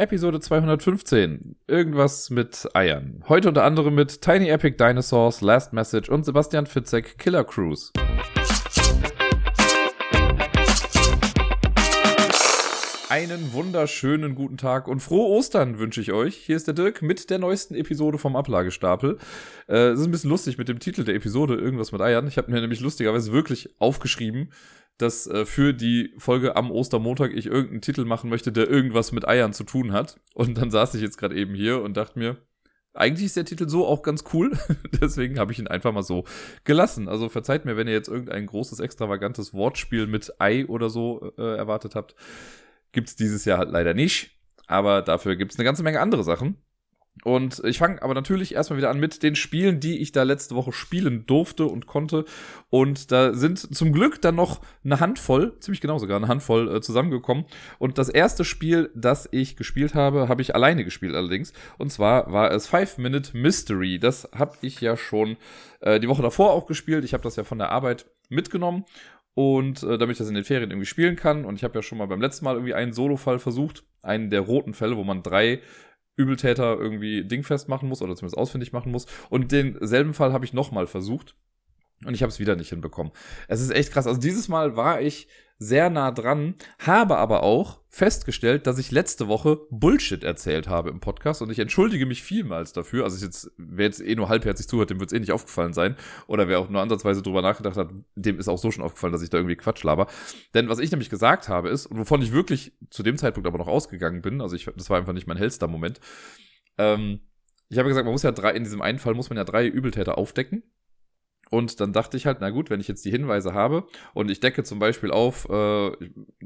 Episode 215. Irgendwas mit Eiern. Heute unter anderem mit Tiny Epic Dinosaurs, Last Message und Sebastian Fitzek Killer Cruise. Einen wunderschönen guten Tag und frohe Ostern wünsche ich euch. Hier ist der Dirk mit der neuesten Episode vom Ablagestapel. Äh, es ist ein bisschen lustig mit dem Titel der Episode, irgendwas mit Eiern. Ich habe mir nämlich lustigerweise wirklich aufgeschrieben, dass äh, für die Folge am Ostermontag ich irgendeinen Titel machen möchte, der irgendwas mit Eiern zu tun hat. Und dann saß ich jetzt gerade eben hier und dachte mir, eigentlich ist der Titel so auch ganz cool. Deswegen habe ich ihn einfach mal so gelassen. Also verzeiht mir, wenn ihr jetzt irgendein großes, extravagantes Wortspiel mit Ei oder so äh, erwartet habt. Gibt's dieses Jahr halt leider nicht. Aber dafür gibt's eine ganze Menge andere Sachen. Und ich fange aber natürlich erstmal wieder an mit den Spielen, die ich da letzte Woche spielen durfte und konnte. Und da sind zum Glück dann noch eine Handvoll, ziemlich genau sogar eine Handvoll äh, zusammengekommen. Und das erste Spiel, das ich gespielt habe, habe ich alleine gespielt allerdings. Und zwar war es Five Minute Mystery. Das habe ich ja schon äh, die Woche davor auch gespielt. Ich habe das ja von der Arbeit mitgenommen und äh, damit ich das in den Ferien irgendwie spielen kann. Und ich habe ja schon mal beim letzten Mal irgendwie einen Solo-Fall versucht, einen der roten Fälle, wo man drei Übeltäter irgendwie dingfest machen muss oder zumindest ausfindig machen muss. Und denselben Fall habe ich nochmal versucht. Und ich habe es wieder nicht hinbekommen. Es ist echt krass. Also dieses Mal war ich sehr nah dran, habe aber auch festgestellt, dass ich letzte Woche Bullshit erzählt habe im Podcast und ich entschuldige mich vielmals dafür. Also jetzt, wer jetzt eh nur halbherzig zuhört, dem wird es eh nicht aufgefallen sein. Oder wer auch nur ansatzweise drüber nachgedacht hat, dem ist auch so schon aufgefallen, dass ich da irgendwie Quatsch laber. Denn was ich nämlich gesagt habe ist, und wovon ich wirklich zu dem Zeitpunkt aber noch ausgegangen bin, also ich, das war einfach nicht mein hellster Moment, ähm, ich habe gesagt, man muss ja drei, in diesem einen Fall muss man ja drei Übeltäter aufdecken. Und dann dachte ich halt, na gut, wenn ich jetzt die Hinweise habe und ich decke zum Beispiel auf äh,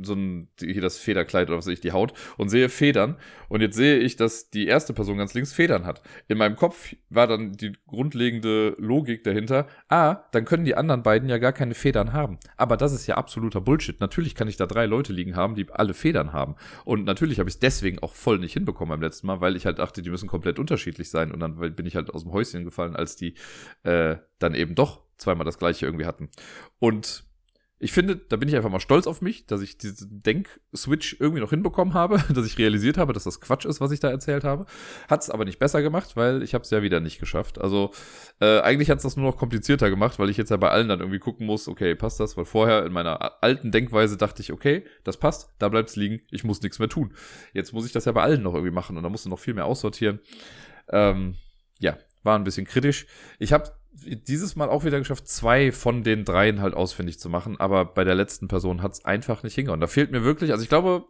so ein, hier das Federkleid oder was weiß ich, die Haut und sehe Federn und jetzt sehe ich, dass die erste Person ganz links Federn hat. In meinem Kopf war dann die grundlegende Logik dahinter, ah, dann können die anderen beiden ja gar keine Federn haben. Aber das ist ja absoluter Bullshit. Natürlich kann ich da drei Leute liegen haben, die alle Federn haben. Und natürlich habe ich es deswegen auch voll nicht hinbekommen beim letzten Mal, weil ich halt dachte, die müssen komplett unterschiedlich sein und dann bin ich halt aus dem Häuschen gefallen, als die äh, dann eben doch zweimal das gleiche irgendwie hatten. Und ich finde, da bin ich einfach mal stolz auf mich, dass ich diesen Denk-Switch irgendwie noch hinbekommen habe, dass ich realisiert habe, dass das Quatsch ist, was ich da erzählt habe. Hat es aber nicht besser gemacht, weil ich habe es ja wieder nicht geschafft. Also äh, eigentlich hat es das nur noch komplizierter gemacht, weil ich jetzt ja bei allen dann irgendwie gucken muss, okay, passt das? Weil vorher in meiner alten Denkweise dachte ich, okay, das passt, da bleibt es liegen, ich muss nichts mehr tun. Jetzt muss ich das ja bei allen noch irgendwie machen und da musst du noch viel mehr aussortieren. Ähm, ja, war ein bisschen kritisch. Ich habe dieses Mal auch wieder geschafft, zwei von den dreien halt ausfindig zu machen, aber bei der letzten Person hat es einfach nicht hingehauen. Da fehlt mir wirklich, also ich glaube,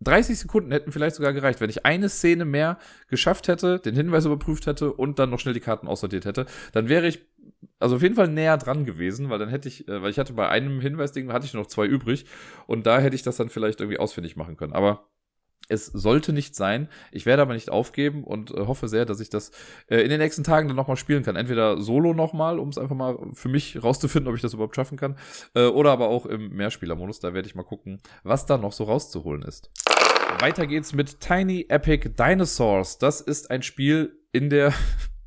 30 Sekunden hätten vielleicht sogar gereicht, wenn ich eine Szene mehr geschafft hätte, den Hinweis überprüft hätte und dann noch schnell die Karten aussortiert hätte, dann wäre ich also auf jeden Fall näher dran gewesen, weil dann hätte ich, äh, weil ich hatte bei einem Hinweisding hatte ich noch zwei übrig und da hätte ich das dann vielleicht irgendwie ausfindig machen können. Aber es sollte nicht sein. Ich werde aber nicht aufgeben und äh, hoffe sehr, dass ich das äh, in den nächsten Tagen dann nochmal spielen kann. Entweder solo nochmal, um es einfach mal für mich rauszufinden, ob ich das überhaupt schaffen kann. Äh, oder aber auch im Mehrspielermodus. Da werde ich mal gucken, was da noch so rauszuholen ist. Weiter geht's mit Tiny Epic Dinosaurs. Das ist ein Spiel in der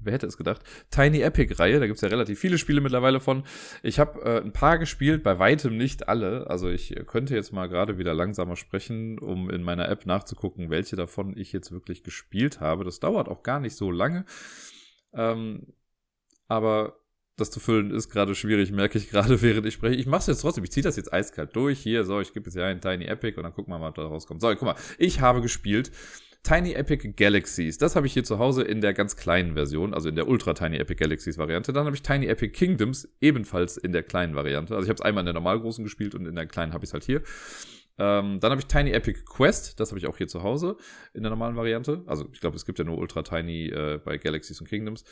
wer hätte es gedacht, Tiny Epic-Reihe. Da gibt es ja relativ viele Spiele mittlerweile von. Ich habe äh, ein paar gespielt, bei weitem nicht alle. Also ich könnte jetzt mal gerade wieder langsamer sprechen, um in meiner App nachzugucken, welche davon ich jetzt wirklich gespielt habe. Das dauert auch gar nicht so lange. Ähm, aber das zu füllen ist gerade schwierig, merke ich gerade, während ich spreche. Ich mache es jetzt trotzdem, ich ziehe das jetzt eiskalt durch. Hier, so, ich gebe jetzt ja einen Tiny Epic und dann gucken wir mal, was da rauskommt. So, guck mal, ich habe gespielt Tiny Epic Galaxies. Das habe ich hier zu Hause in der ganz kleinen Version, also in der Ultra Tiny Epic Galaxies Variante. Dann habe ich Tiny Epic Kingdoms ebenfalls in der kleinen Variante. Also ich habe es einmal in der normalgroßen gespielt und in der kleinen habe ich es halt hier. Ähm, dann habe ich Tiny Epic Quest, das habe ich auch hier zu Hause in der normalen Variante. Also ich glaube, es gibt ja nur Ultra Tiny äh, bei Galaxies und Kingdoms.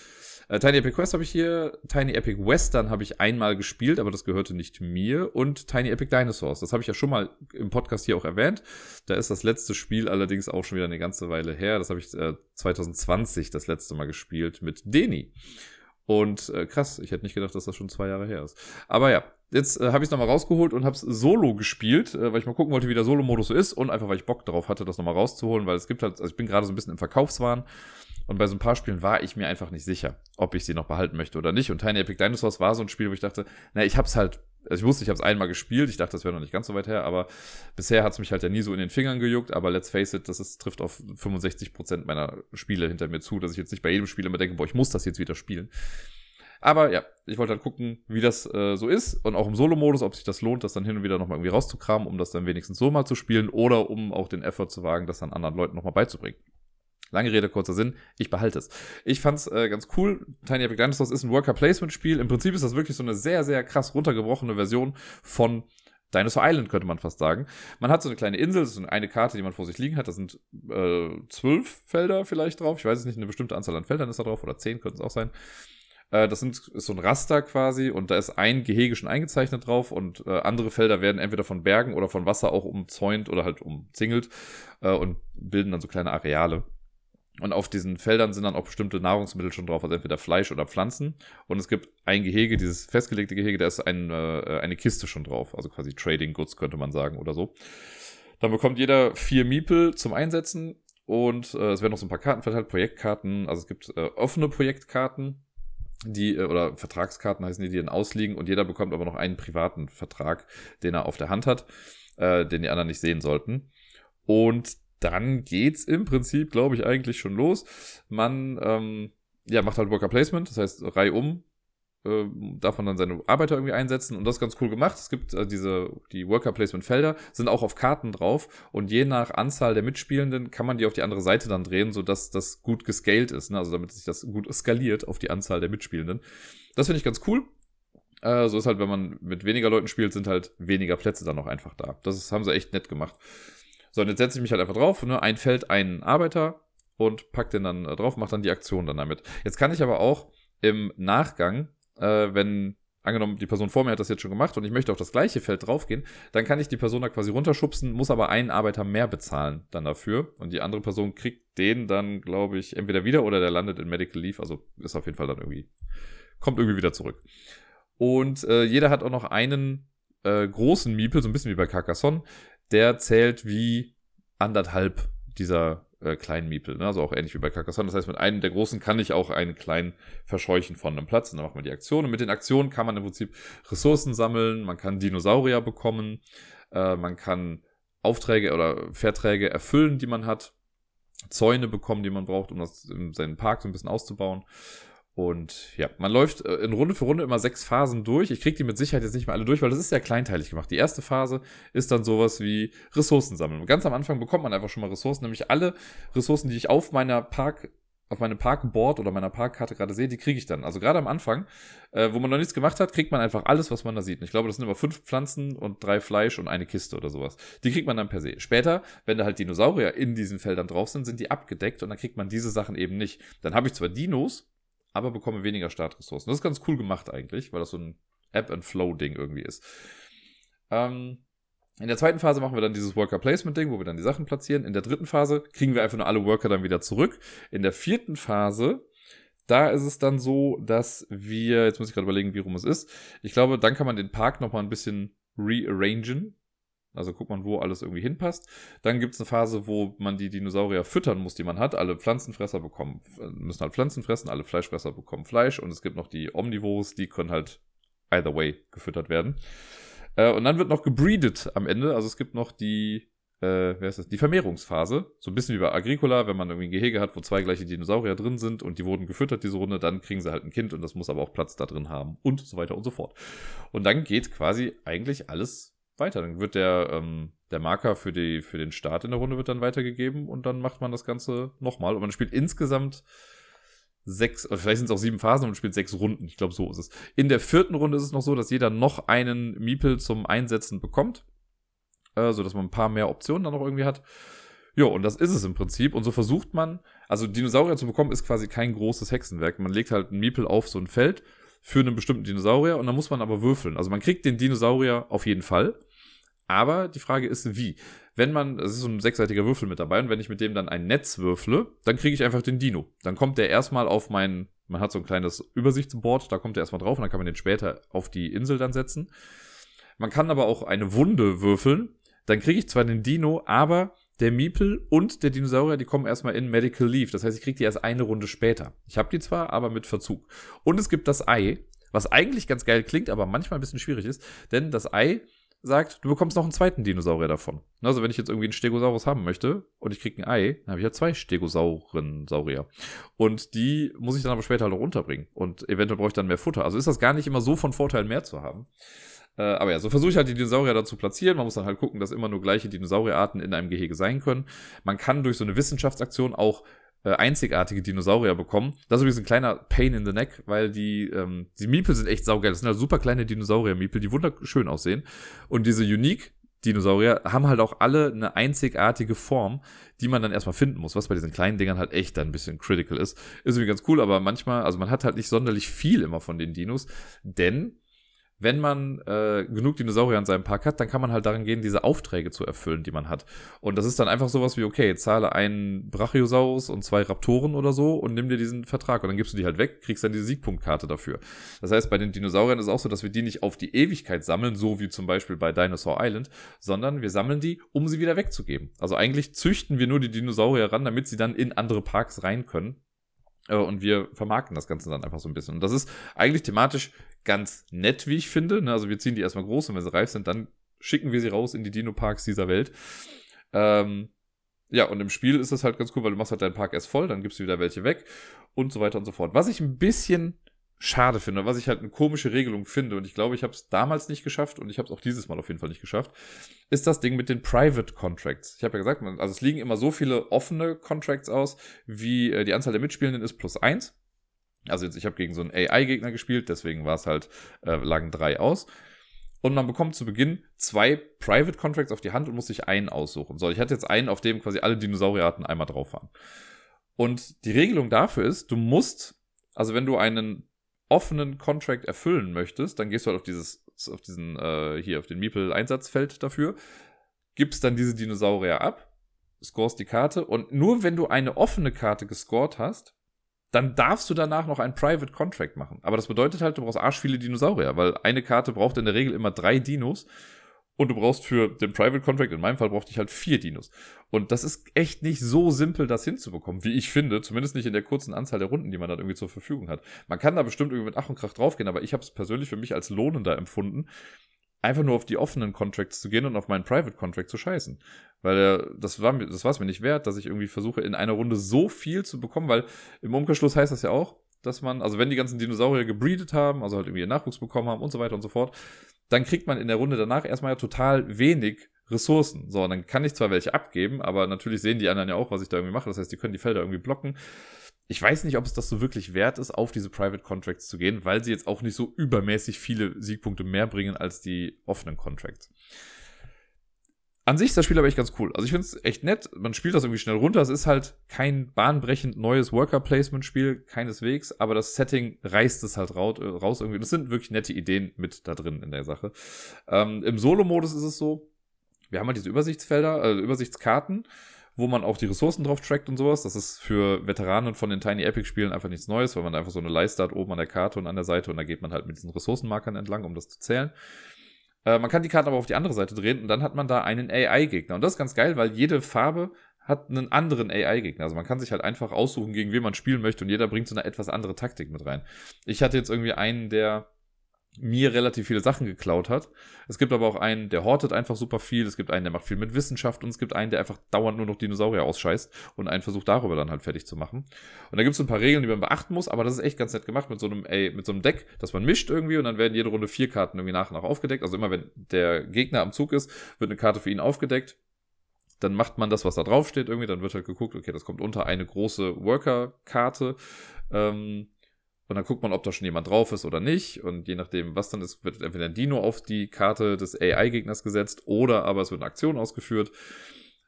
Äh, Tiny Epic Quest habe ich hier. Tiny Epic Western habe ich einmal gespielt, aber das gehörte nicht mir. Und Tiny Epic Dinosaurs, das habe ich ja schon mal im Podcast hier auch erwähnt. Da ist das letzte Spiel allerdings auch schon wieder eine ganze Weile her. Das habe ich äh, 2020 das letzte Mal gespielt mit Deni. Und äh, krass, ich hätte nicht gedacht, dass das schon zwei Jahre her ist. Aber ja, jetzt äh, habe ich es nochmal rausgeholt und habe es solo gespielt, äh, weil ich mal gucken wollte, wie der Solo-Modus so ist und einfach, weil ich Bock darauf hatte, das nochmal rauszuholen, weil es gibt halt, also ich bin gerade so ein bisschen im Verkaufswahn und bei so ein paar Spielen war ich mir einfach nicht sicher, ob ich sie noch behalten möchte oder nicht. Und Tiny Epic Dinosaurs war so ein Spiel, wo ich dachte, na, ich hab's halt also ich wusste, ich habe es einmal gespielt, ich dachte, das wäre noch nicht ganz so weit her, aber bisher hat es mich halt ja nie so in den Fingern gejuckt, aber let's face it, das ist, trifft auf 65% meiner Spiele hinter mir zu, dass ich jetzt nicht bei jedem Spiel immer denke, boah, ich muss das jetzt wieder spielen. Aber ja, ich wollte halt gucken, wie das äh, so ist und auch im Solo-Modus, ob sich das lohnt, das dann hin und wieder nochmal irgendwie rauszukramen, um das dann wenigstens so mal zu spielen oder um auch den Effort zu wagen, das dann anderen Leuten nochmal beizubringen. Lange Rede, kurzer Sinn, ich behalte es. Ich fand's äh, ganz cool. Tiny Epic Dinosaurs ist ein Worker-Placement-Spiel. Im Prinzip ist das wirklich so eine sehr, sehr krass runtergebrochene Version von Dinosaur Island, könnte man fast sagen. Man hat so eine kleine Insel, ist eine Karte, die man vor sich liegen hat. Da sind äh, zwölf Felder vielleicht drauf. Ich weiß es nicht, eine bestimmte Anzahl an Feldern ist da drauf oder zehn könnte es auch sein. Äh, das sind, ist so ein Raster quasi und da ist ein Gehege schon eingezeichnet drauf und äh, andere Felder werden entweder von Bergen oder von Wasser auch umzäunt oder halt umzingelt äh, und bilden dann so kleine Areale. Und auf diesen Feldern sind dann auch bestimmte Nahrungsmittel schon drauf, also entweder Fleisch oder Pflanzen. Und es gibt ein Gehege, dieses festgelegte Gehege, da ist ein, äh, eine Kiste schon drauf, also quasi Trading Goods könnte man sagen oder so. Dann bekommt jeder vier Miepel zum Einsetzen und äh, es werden noch so ein paar Karten verteilt, Projektkarten. Also es gibt äh, offene Projektkarten, die, äh, oder Vertragskarten heißen die, die dann ausliegen und jeder bekommt aber noch einen privaten Vertrag, den er auf der Hand hat, äh, den die anderen nicht sehen sollten. Und dann geht's im Prinzip, glaube ich, eigentlich schon los. Man ähm, ja, macht halt Worker Placement, das heißt Reihe um, äh, darf man dann seine Arbeiter irgendwie einsetzen und das ist ganz cool gemacht. Es gibt äh, diese, die Worker Placement Felder, sind auch auf Karten drauf und je nach Anzahl der Mitspielenden kann man die auf die andere Seite dann drehen, sodass das gut gescaled ist, ne? also damit sich das gut skaliert auf die Anzahl der Mitspielenden. Das finde ich ganz cool. Äh, so ist halt, wenn man mit weniger Leuten spielt, sind halt weniger Plätze dann auch einfach da. Das ist, haben sie echt nett gemacht. So, und jetzt setze ich mich halt einfach drauf, ne? ein Feld, einen Arbeiter und pack den dann äh, drauf, mach dann die Aktion dann damit. Jetzt kann ich aber auch im Nachgang äh, wenn angenommen, die Person vor mir hat das jetzt schon gemacht und ich möchte auf das gleiche Feld draufgehen, dann kann ich die Person da quasi runterschubsen, muss aber einen Arbeiter mehr bezahlen dann dafür. Und die andere Person kriegt den dann, glaube ich, entweder wieder oder der landet in Medical Leave. Also ist auf jeden Fall dann irgendwie, kommt irgendwie wieder zurück. Und äh, jeder hat auch noch einen äh, großen Miepel, so ein bisschen wie bei Carcassonne, der zählt wie anderthalb dieser äh, kleinen Miepel. Ne? Also auch ähnlich wie bei Carcassonne. Das heißt, mit einem der großen kann ich auch einen kleinen verscheuchen von einem Platz. Und dann machen wir die Aktion. Und mit den Aktionen kann man im Prinzip Ressourcen sammeln, man kann Dinosaurier bekommen, äh, man kann Aufträge oder Verträge erfüllen, die man hat, Zäune bekommen, die man braucht, um das in seinen Park so ein bisschen auszubauen. Und ja, man läuft äh, in Runde für Runde immer sechs Phasen durch. Ich kriege die mit Sicherheit jetzt nicht mehr alle durch, weil das ist ja kleinteilig gemacht. Die erste Phase ist dann sowas wie Ressourcen sammeln. Ganz am Anfang bekommt man einfach schon mal Ressourcen, nämlich alle Ressourcen, die ich auf meiner Park auf meinem Parkboard oder meiner Parkkarte gerade sehe, die kriege ich dann. Also gerade am Anfang, äh, wo man noch nichts gemacht hat, kriegt man einfach alles, was man da sieht. Und ich glaube, das sind immer fünf Pflanzen und drei Fleisch und eine Kiste oder sowas. Die kriegt man dann per se. Später, wenn da halt Dinosaurier in diesen Feldern drauf sind, sind die abgedeckt und dann kriegt man diese Sachen eben nicht. Dann habe ich zwar Dinos, aber bekomme weniger Startressourcen. Das ist ganz cool gemacht eigentlich, weil das so ein App-and-Flow-Ding irgendwie ist. Ähm, in der zweiten Phase machen wir dann dieses Worker-Placement-Ding, wo wir dann die Sachen platzieren. In der dritten Phase kriegen wir einfach nur alle Worker dann wieder zurück. In der vierten Phase, da ist es dann so, dass wir, jetzt muss ich gerade überlegen, wie rum es ist. Ich glaube, dann kann man den Park nochmal ein bisschen rearrangen. Also guckt man, wo alles irgendwie hinpasst. Dann gibt es eine Phase, wo man die Dinosaurier füttern muss, die man hat. Alle Pflanzenfresser bekommen, müssen halt Pflanzen fressen, alle Fleischfresser bekommen Fleisch und es gibt noch die Omnivores, die können halt either way gefüttert werden. Äh, und dann wird noch gebreedet am Ende. Also es gibt noch die, äh, wer ist das? Die Vermehrungsphase. So ein bisschen wie bei Agricola, wenn man irgendwie ein Gehege hat, wo zwei gleiche Dinosaurier drin sind und die wurden gefüttert diese Runde, dann kriegen sie halt ein Kind und das muss aber auch Platz da drin haben und so weiter und so fort. Und dann geht quasi eigentlich alles weiter. Dann wird der, ähm, der Marker für, die, für den Start in der Runde wird dann weitergegeben und dann macht man das Ganze nochmal. Und man spielt insgesamt sechs, oder vielleicht sind es auch sieben Phasen und man spielt sechs Runden. Ich glaube, so ist es. In der vierten Runde ist es noch so, dass jeder noch einen Miepel zum Einsetzen bekommt. Äh, so dass man ein paar mehr Optionen dann noch irgendwie hat. Ja, und das ist es im Prinzip. Und so versucht man, also Dinosaurier zu bekommen, ist quasi kein großes Hexenwerk. Man legt halt einen Miepel auf so ein Feld für einen bestimmten Dinosaurier und dann muss man aber würfeln. Also man kriegt den Dinosaurier auf jeden Fall. Aber die Frage ist, wie? Wenn man, es ist so ein sechsseitiger Würfel mit dabei, und wenn ich mit dem dann ein Netz würfle, dann kriege ich einfach den Dino. Dann kommt der erstmal auf mein, man hat so ein kleines Übersichtsboard, da kommt der erstmal drauf und dann kann man den später auf die Insel dann setzen. Man kann aber auch eine Wunde würfeln, dann kriege ich zwar den Dino, aber der Miepel und der Dinosaurier, die kommen erstmal in Medical Leave. Das heißt, ich kriege die erst eine Runde später. Ich habe die zwar, aber mit Verzug. Und es gibt das Ei, was eigentlich ganz geil klingt, aber manchmal ein bisschen schwierig ist, denn das Ei sagt, du bekommst noch einen zweiten Dinosaurier davon. Also wenn ich jetzt irgendwie einen Stegosaurus haben möchte und ich kriege ein Ei, dann habe ich ja zwei Stegosauren-Saurier. Und die muss ich dann aber später halt auch unterbringen. Und eventuell brauche ich dann mehr Futter. Also ist das gar nicht immer so von Vorteil, mehr zu haben. Äh, aber ja, so versuche ich halt die Dinosaurier da zu platzieren. Man muss dann halt gucken, dass immer nur gleiche Dinosaurierarten in einem Gehege sein können. Man kann durch so eine Wissenschaftsaktion auch äh, einzigartige Dinosaurier bekommen. Das ist übrigens ein kleiner Pain in the Neck, weil die, ähm, die Miepel sind echt saugeil. Das sind halt super kleine Dinosaurier-Miepel, die wunderschön aussehen. Und diese Unique Dinosaurier haben halt auch alle eine einzigartige Form, die man dann erstmal finden muss, was bei diesen kleinen Dingern halt echt dann ein bisschen critical ist. Ist irgendwie ganz cool, aber manchmal, also man hat halt nicht sonderlich viel immer von den Dinos, denn wenn man äh, genug Dinosaurier in seinem Park hat, dann kann man halt daran gehen, diese Aufträge zu erfüllen, die man hat. Und das ist dann einfach sowas wie, okay, zahle einen Brachiosaurus und zwei Raptoren oder so und nimm dir diesen Vertrag. Und dann gibst du die halt weg, kriegst dann diese Siegpunktkarte dafür. Das heißt, bei den Dinosauriern ist es auch so, dass wir die nicht auf die Ewigkeit sammeln, so wie zum Beispiel bei Dinosaur Island, sondern wir sammeln die, um sie wieder wegzugeben. Also eigentlich züchten wir nur die Dinosaurier ran, damit sie dann in andere Parks rein können. Äh, und wir vermarkten das Ganze dann einfach so ein bisschen. Und das ist eigentlich thematisch ganz nett, wie ich finde. Ne? Also wir ziehen die erstmal groß und wenn sie reif sind, dann schicken wir sie raus in die Dino-Parks dieser Welt. Ähm, ja, und im Spiel ist das halt ganz cool, weil du machst halt deinen Park erst voll, dann gibst du wieder welche weg und so weiter und so fort. Was ich ein bisschen schade finde, was ich halt eine komische Regelung finde, und ich glaube, ich habe es damals nicht geschafft und ich habe es auch dieses Mal auf jeden Fall nicht geschafft, ist das Ding mit den Private Contracts. Ich habe ja gesagt, also es liegen immer so viele offene Contracts aus, wie äh, die Anzahl der Mitspielenden ist plus eins. Also jetzt, ich habe gegen so einen AI-Gegner gespielt, deswegen war es halt, äh, lagen drei aus. Und man bekommt zu Beginn zwei Private Contracts auf die Hand und muss sich einen aussuchen. So, ich hatte jetzt einen, auf dem quasi alle Dinosaurierarten einmal drauf waren. Und die Regelung dafür ist, du musst, also wenn du einen offenen Contract erfüllen möchtest, dann gehst du halt auf dieses, auf diesen, äh, hier, auf den Meeple-Einsatzfeld dafür, gibst dann diese Dinosaurier ab, scorest die Karte und nur wenn du eine offene Karte gescored hast, dann darfst du danach noch ein Private Contract machen. Aber das bedeutet halt, du brauchst arsch viele Dinosaurier, weil eine Karte braucht in der Regel immer drei Dinos und du brauchst für den Private Contract, in meinem Fall brauchte ich halt vier Dinos. Und das ist echt nicht so simpel, das hinzubekommen, wie ich finde. Zumindest nicht in der kurzen Anzahl der Runden, die man dann irgendwie zur Verfügung hat. Man kann da bestimmt irgendwie mit Ach und Krach draufgehen, aber ich habe es persönlich für mich als lohnender empfunden, einfach nur auf die offenen Contracts zu gehen und auf meinen Private Contract zu scheißen. Weil äh, das war mir, das war es mir nicht wert, dass ich irgendwie versuche, in einer Runde so viel zu bekommen, weil im Umkehrschluss heißt das ja auch, dass man, also wenn die ganzen Dinosaurier gebreedet haben, also halt irgendwie ihren Nachwuchs bekommen haben und so weiter und so fort, dann kriegt man in der Runde danach erstmal ja total wenig Ressourcen. So, und dann kann ich zwar welche abgeben, aber natürlich sehen die anderen ja auch, was ich da irgendwie mache. Das heißt, die können die Felder irgendwie blocken. Ich weiß nicht, ob es das so wirklich wert ist, auf diese Private Contracts zu gehen, weil sie jetzt auch nicht so übermäßig viele Siegpunkte mehr bringen als die offenen Contracts. An sich ist das Spiel aber echt ganz cool. Also ich finde es echt nett. Man spielt das irgendwie schnell runter. Es ist halt kein bahnbrechend neues Worker-Placement-Spiel, keineswegs, aber das Setting reißt es halt raus, äh, raus irgendwie. Das sind wirklich nette Ideen mit da drin in der Sache. Ähm, Im Solo-Modus ist es so, wir haben halt diese Übersichtsfelder, äh, Übersichtskarten, wo man auch die Ressourcen drauf trackt und sowas. Das ist für Veteranen von den Tiny Epic Spielen einfach nichts Neues, weil man einfach so eine Leiste hat oben an der Karte und an der Seite und da geht man halt mit diesen Ressourcenmarkern entlang, um das zu zählen. Äh, man kann die Karten aber auf die andere Seite drehen und dann hat man da einen AI-Gegner. Und das ist ganz geil, weil jede Farbe hat einen anderen AI-Gegner. Also man kann sich halt einfach aussuchen, gegen wen man spielen möchte und jeder bringt so eine etwas andere Taktik mit rein. Ich hatte jetzt irgendwie einen, der mir relativ viele Sachen geklaut hat. Es gibt aber auch einen, der hortet einfach super viel. Es gibt einen, der macht viel mit Wissenschaft und es gibt einen, der einfach dauernd nur noch Dinosaurier ausscheißt und einen versucht darüber dann halt fertig zu machen. Und da gibt es ein paar Regeln, die man beachten muss, aber das ist echt ganz nett gemacht mit so einem, ey, mit so einem Deck, dass man mischt irgendwie und dann werden jede Runde vier Karten irgendwie nach und nach aufgedeckt. Also immer wenn der Gegner am Zug ist, wird eine Karte für ihn aufgedeckt. Dann macht man das, was da drauf steht irgendwie. Dann wird halt geguckt, okay, das kommt unter eine große Worker-Karte. Ähm, und dann guckt man, ob da schon jemand drauf ist oder nicht. Und je nachdem, was dann ist, wird entweder ein Dino auf die Karte des AI-Gegners gesetzt oder aber es wird eine Aktion ausgeführt.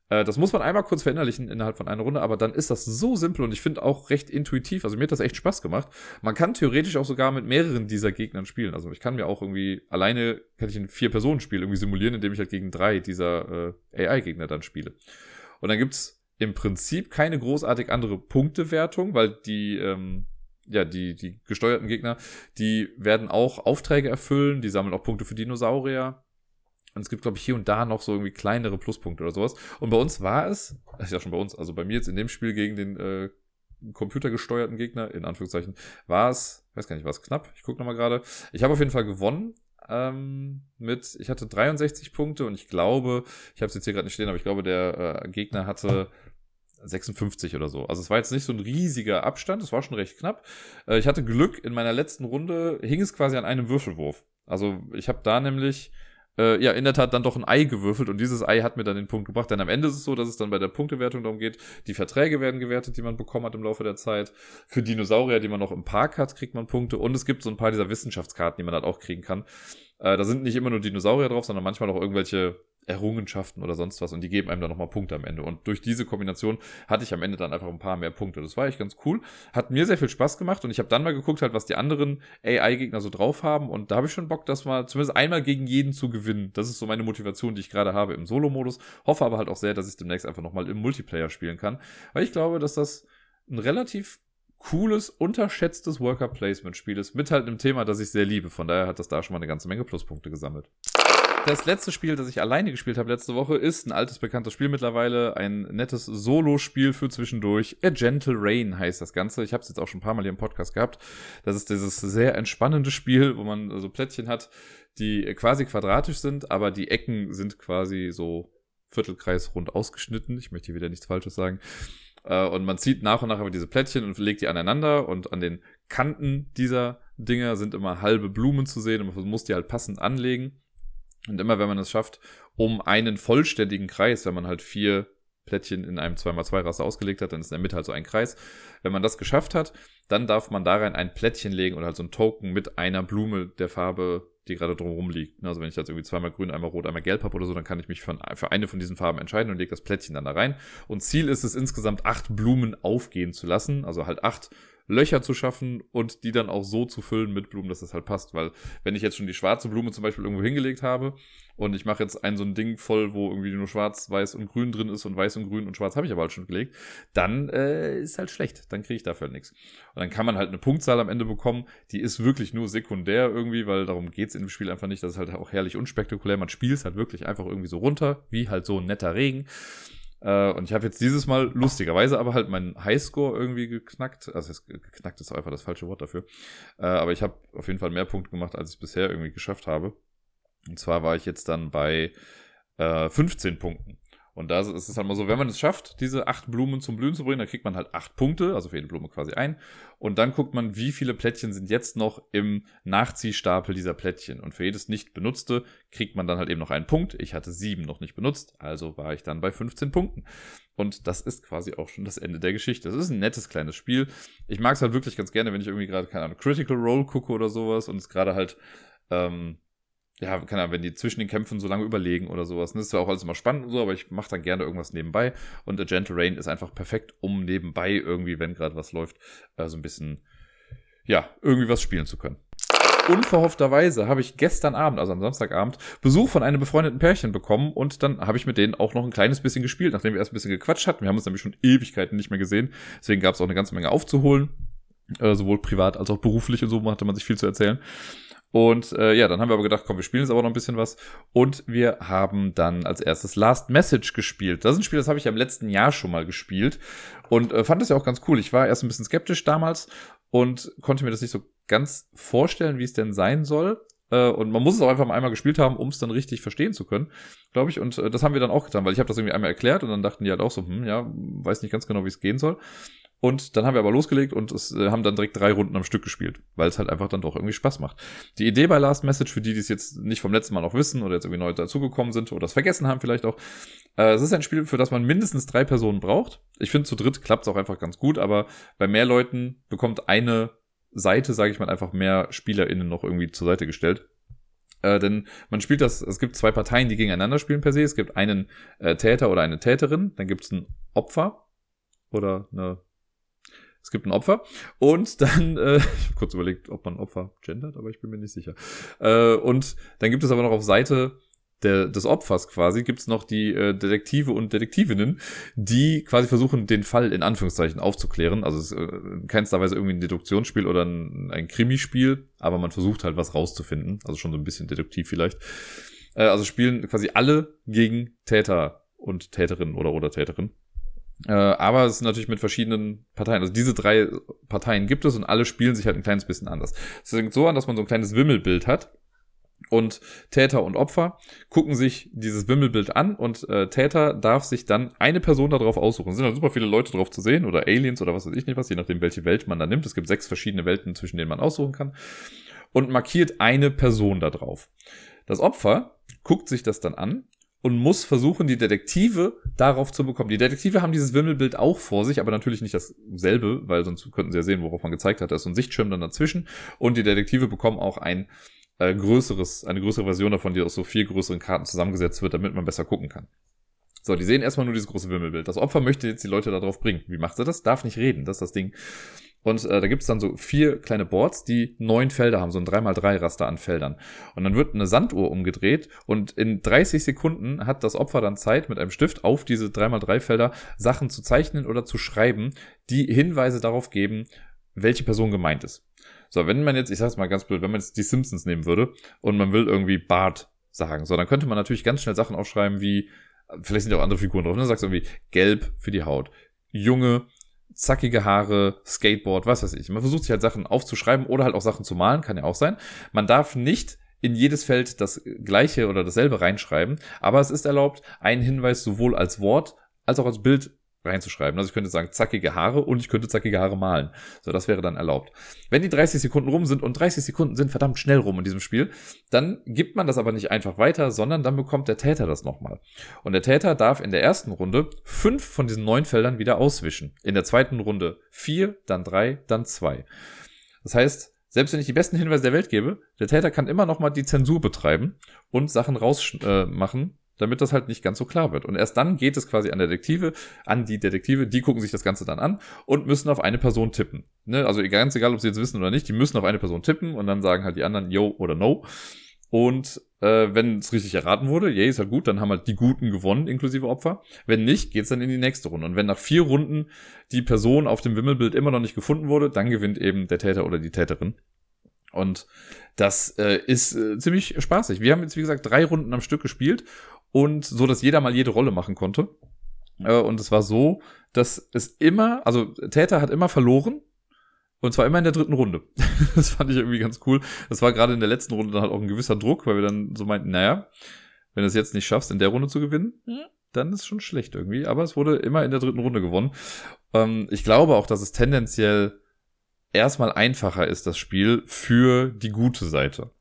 Äh, das muss man einmal kurz verinnerlichen innerhalb von einer Runde, aber dann ist das so simpel und ich finde auch recht intuitiv. Also mir hat das echt Spaß gemacht. Man kann theoretisch auch sogar mit mehreren dieser Gegnern spielen. Also ich kann mir auch irgendwie alleine, kann ich ein Vier-Personen-Spiel irgendwie simulieren, indem ich halt gegen drei dieser äh, AI-Gegner dann spiele. Und dann gibt's im Prinzip keine großartig andere Punktewertung, weil die ähm, ja, die, die gesteuerten Gegner, die werden auch Aufträge erfüllen, die sammeln auch Punkte für Dinosaurier. Und es gibt, glaube ich, hier und da noch so irgendwie kleinere Pluspunkte oder sowas. Und bei uns war es, das ist ja schon bei uns, also bei mir jetzt in dem Spiel gegen den äh, computergesteuerten Gegner, in Anführungszeichen, war es, weiß gar nicht, war es knapp, ich gucke nochmal gerade. Ich habe auf jeden Fall gewonnen, ähm, mit, ich hatte 63 Punkte und ich glaube, ich habe es jetzt hier gerade nicht stehen, aber ich glaube, der äh, Gegner hatte 56 oder so. Also es war jetzt nicht so ein riesiger Abstand, es war schon recht knapp. Äh, ich hatte Glück, in meiner letzten Runde hing es quasi an einem Würfelwurf. Also ich habe da nämlich äh, ja in der Tat dann doch ein Ei gewürfelt und dieses Ei hat mir dann den Punkt gebracht. Denn am Ende ist es so, dass es dann bei der Punktewertung darum geht, die Verträge werden gewertet, die man bekommen hat im Laufe der Zeit. Für Dinosaurier, die man noch im Park hat, kriegt man Punkte und es gibt so ein paar dieser Wissenschaftskarten, die man halt auch kriegen kann. Äh, da sind nicht immer nur Dinosaurier drauf, sondern manchmal auch irgendwelche Errungenschaften oder sonst was und die geben einem dann nochmal Punkte am Ende. Und durch diese Kombination hatte ich am Ende dann einfach ein paar mehr Punkte. Das war echt ganz cool. Hat mir sehr viel Spaß gemacht und ich habe dann mal geguckt, halt, was die anderen AI-Gegner so drauf haben. Und da habe ich schon Bock, das mal zumindest einmal gegen jeden zu gewinnen. Das ist so meine Motivation, die ich gerade habe im Solo-Modus. Hoffe aber halt auch sehr, dass ich demnächst einfach nochmal im Multiplayer spielen kann. Weil ich glaube, dass das ein relativ cooles, unterschätztes Worker-Placement-Spiel ist, mit halt einem Thema, das ich sehr liebe. Von daher hat das da schon mal eine ganze Menge Pluspunkte gesammelt. Das letzte Spiel, das ich alleine gespielt habe letzte Woche, ist ein altes, bekanntes Spiel mittlerweile. Ein nettes Solo-Spiel für zwischendurch. A Gentle Rain heißt das Ganze. Ich habe es jetzt auch schon ein paar Mal hier im Podcast gehabt. Das ist dieses sehr entspannende Spiel, wo man so Plättchen hat, die quasi quadratisch sind, aber die Ecken sind quasi so viertelkreisrund ausgeschnitten. Ich möchte hier wieder nichts Falsches sagen. Äh, und man zieht nach und nach aber diese Plättchen und legt die aneinander und an den Kanten dieser Dinger sind immer halbe Blumen zu sehen und man muss die halt passend anlegen. Und immer wenn man es schafft, um einen vollständigen Kreis, wenn man halt vier Plättchen in einem 2x2-Raster ausgelegt hat, dann ist in der Mitte halt so ein Kreis. Wenn man das geschafft hat, dann darf man da rein ein Plättchen legen oder halt so ein Token mit einer Blume der Farbe, die gerade drumherum liegt. Also wenn ich jetzt irgendwie zweimal grün, einmal rot, einmal gelb habe oder so, dann kann ich mich für, für eine von diesen Farben entscheiden und lege das Plättchen dann da rein. Und Ziel ist es insgesamt acht Blumen aufgehen zu lassen, also halt acht Löcher zu schaffen und die dann auch so zu füllen mit Blumen, dass das halt passt. Weil wenn ich jetzt schon die schwarze Blume zum Beispiel irgendwo hingelegt habe und ich mache jetzt ein so ein Ding voll, wo irgendwie nur schwarz, weiß und grün drin ist und weiß und grün und schwarz habe ich aber halt schon gelegt, dann äh, ist halt schlecht. Dann kriege ich dafür nichts. Und dann kann man halt eine Punktzahl am Ende bekommen, die ist wirklich nur sekundär irgendwie, weil darum geht's in dem Spiel einfach nicht. Das ist halt auch herrlich unspektakulär. Man spielt halt wirklich einfach irgendwie so runter, wie halt so ein netter Regen. Äh, und ich habe jetzt dieses Mal lustigerweise aber halt meinen Highscore irgendwie geknackt. Also geknackt ist einfach das falsche Wort dafür. Äh, aber ich habe auf jeden Fall mehr Punkte gemacht, als ich bisher irgendwie geschafft habe. Und zwar war ich jetzt dann bei äh, 15 Punkten. Und da ist es halt mal so, wenn man es schafft, diese acht Blumen zum Blühen zu bringen, dann kriegt man halt acht Punkte, also für jede Blume quasi ein. Und dann guckt man, wie viele Plättchen sind jetzt noch im Nachziehstapel dieser Plättchen. Und für jedes nicht benutzte kriegt man dann halt eben noch einen Punkt. Ich hatte sieben noch nicht benutzt, also war ich dann bei 15 Punkten. Und das ist quasi auch schon das Ende der Geschichte. Das ist ein nettes kleines Spiel. Ich mag es halt wirklich ganz gerne, wenn ich irgendwie gerade, keine Ahnung, Critical Role gucke oder sowas und es gerade halt, ähm, ja, keine Ahnung, wenn die zwischen den Kämpfen so lange überlegen oder sowas. Das ist zwar auch alles immer spannend und so, aber ich mache dann gerne irgendwas nebenbei. Und A Gentle Rain ist einfach perfekt, um nebenbei irgendwie, wenn gerade was läuft, äh, so ein bisschen, ja, irgendwie was spielen zu können. Unverhoffterweise habe ich gestern Abend, also am Samstagabend, Besuch von einem befreundeten Pärchen bekommen und dann habe ich mit denen auch noch ein kleines bisschen gespielt, nachdem wir erst ein bisschen gequatscht hatten. Wir haben uns nämlich schon Ewigkeiten nicht mehr gesehen. Deswegen gab es auch eine ganze Menge aufzuholen. Äh, sowohl privat als auch beruflich und so hatte man sich viel zu erzählen. Und äh, ja, dann haben wir aber gedacht, komm, wir spielen jetzt aber noch ein bisschen was. Und wir haben dann als erstes Last Message gespielt. Das ist ein Spiel, das habe ich ja im letzten Jahr schon mal gespielt. Und äh, fand das ja auch ganz cool. Ich war erst ein bisschen skeptisch damals und konnte mir das nicht so ganz vorstellen, wie es denn sein soll. Äh, und man muss es auch einfach mal einmal gespielt haben, um es dann richtig verstehen zu können, glaube ich. Und äh, das haben wir dann auch getan, weil ich habe das irgendwie einmal erklärt und dann dachten die halt auch so, hm, ja, weiß nicht ganz genau, wie es gehen soll. Und dann haben wir aber losgelegt und es äh, haben dann direkt drei Runden am Stück gespielt, weil es halt einfach dann doch irgendwie Spaß macht. Die Idee bei Last Message, für die, die es jetzt nicht vom letzten Mal noch wissen oder jetzt irgendwie neu dazugekommen sind oder es vergessen haben vielleicht auch, äh, es ist ein Spiel, für das man mindestens drei Personen braucht. Ich finde, zu dritt klappt es auch einfach ganz gut, aber bei mehr Leuten bekommt eine Seite, sage ich mal, einfach mehr SpielerInnen noch irgendwie zur Seite gestellt. Äh, denn man spielt das, es gibt zwei Parteien, die gegeneinander spielen per se. Es gibt einen äh, Täter oder eine Täterin, dann gibt es ein Opfer oder eine es gibt ein Opfer und dann, äh, ich habe kurz überlegt, ob man Opfer gendert, aber ich bin mir nicht sicher. Äh, und dann gibt es aber noch auf Seite der, des Opfers quasi, gibt es noch die äh, Detektive und Detektivinnen, die quasi versuchen, den Fall in Anführungszeichen aufzuklären. Also es ist äh, in keinster Weise irgendwie ein Deduktionsspiel oder ein, ein Krimispiel, aber man versucht halt was rauszufinden. Also schon so ein bisschen Detektiv vielleicht. Äh, also spielen quasi alle gegen Täter und Täterinnen oder oder Täterin. Äh, aber es ist natürlich mit verschiedenen Parteien. Also diese drei Parteien gibt es und alle spielen sich halt ein kleines bisschen anders. Es fängt so an, dass man so ein kleines Wimmelbild hat. Und Täter und Opfer gucken sich dieses Wimmelbild an und äh, Täter darf sich dann eine Person darauf aussuchen. Es sind halt super viele Leute drauf zu sehen oder Aliens oder was weiß ich nicht was, je nachdem, welche Welt man da nimmt. Es gibt sechs verschiedene Welten, zwischen denen man aussuchen kann. Und markiert eine Person da drauf. Das Opfer guckt sich das dann an und muss versuchen, die Detektive darauf zu bekommen. Die Detektive haben dieses Wimmelbild auch vor sich, aber natürlich nicht dasselbe, weil sonst könnten sie ja sehen, worauf man gezeigt hat. Da ist so ein Sichtschirm dann dazwischen. Und die Detektive bekommen auch ein äh, größeres, eine größere Version davon, die aus so vier größeren Karten zusammengesetzt wird, damit man besser gucken kann. So, die sehen erstmal nur dieses große Wimmelbild. Das Opfer möchte jetzt die Leute darauf bringen. Wie macht er das? Darf nicht reden, das ist das Ding. Und äh, da gibt es dann so vier kleine Boards, die neun Felder haben, so ein 3x3-Raster an Feldern. Und dann wird eine Sanduhr umgedreht und in 30 Sekunden hat das Opfer dann Zeit, mit einem Stift auf diese 3x3-Felder Sachen zu zeichnen oder zu schreiben, die Hinweise darauf geben, welche Person gemeint ist. So, wenn man jetzt, ich sag's mal ganz blöd, wenn man jetzt die Simpsons nehmen würde und man will irgendwie Bart sagen, so, dann könnte man natürlich ganz schnell Sachen aufschreiben wie, vielleicht sind ja auch andere Figuren drauf, ne? Sagst irgendwie gelb für die Haut, junge, zackige Haare, Skateboard, was weiß ich. Man versucht sich halt Sachen aufzuschreiben oder halt auch Sachen zu malen, kann ja auch sein. Man darf nicht in jedes Feld das gleiche oder dasselbe reinschreiben, aber es ist erlaubt, einen Hinweis sowohl als Wort als auch als Bild reinzuschreiben. Also ich könnte sagen zackige Haare und ich könnte zackige Haare malen. So, das wäre dann erlaubt. Wenn die 30 Sekunden rum sind und 30 Sekunden sind verdammt schnell rum in diesem Spiel, dann gibt man das aber nicht einfach weiter, sondern dann bekommt der Täter das nochmal. Und der Täter darf in der ersten Runde fünf von diesen neun Feldern wieder auswischen. In der zweiten Runde vier, dann drei, dann zwei. Das heißt, selbst wenn ich die besten Hinweise der Welt gebe, der Täter kann immer nochmal die Zensur betreiben und Sachen rausmachen, äh, damit das halt nicht ganz so klar wird. Und erst dann geht es quasi an Detektive, an die Detektive, die gucken sich das Ganze dann an und müssen auf eine Person tippen. Ne? Also ganz egal, ob sie jetzt wissen oder nicht, die müssen auf eine Person tippen und dann sagen halt die anderen Yo oder No. Und äh, wenn es richtig erraten wurde, yay, ist halt gut, dann haben halt die Guten gewonnen, inklusive Opfer. Wenn nicht, geht's dann in die nächste Runde. Und wenn nach vier Runden die Person auf dem Wimmelbild immer noch nicht gefunden wurde, dann gewinnt eben der Täter oder die Täterin. Und das äh, ist äh, ziemlich spaßig. Wir haben jetzt, wie gesagt, drei Runden am Stück gespielt und so, dass jeder mal jede Rolle machen konnte. Äh, und es war so, dass es immer, also Täter hat immer verloren. Und zwar immer in der dritten Runde. das fand ich irgendwie ganz cool. Das war gerade in der letzten Runde dann halt auch ein gewisser Druck, weil wir dann so meinten, naja, wenn du es jetzt nicht schaffst, in der Runde zu gewinnen, hm, dann ist schon schlecht irgendwie. Aber es wurde immer in der dritten Runde gewonnen. Ähm, ich glaube auch, dass es tendenziell erstmal einfacher ist, das Spiel für die gute Seite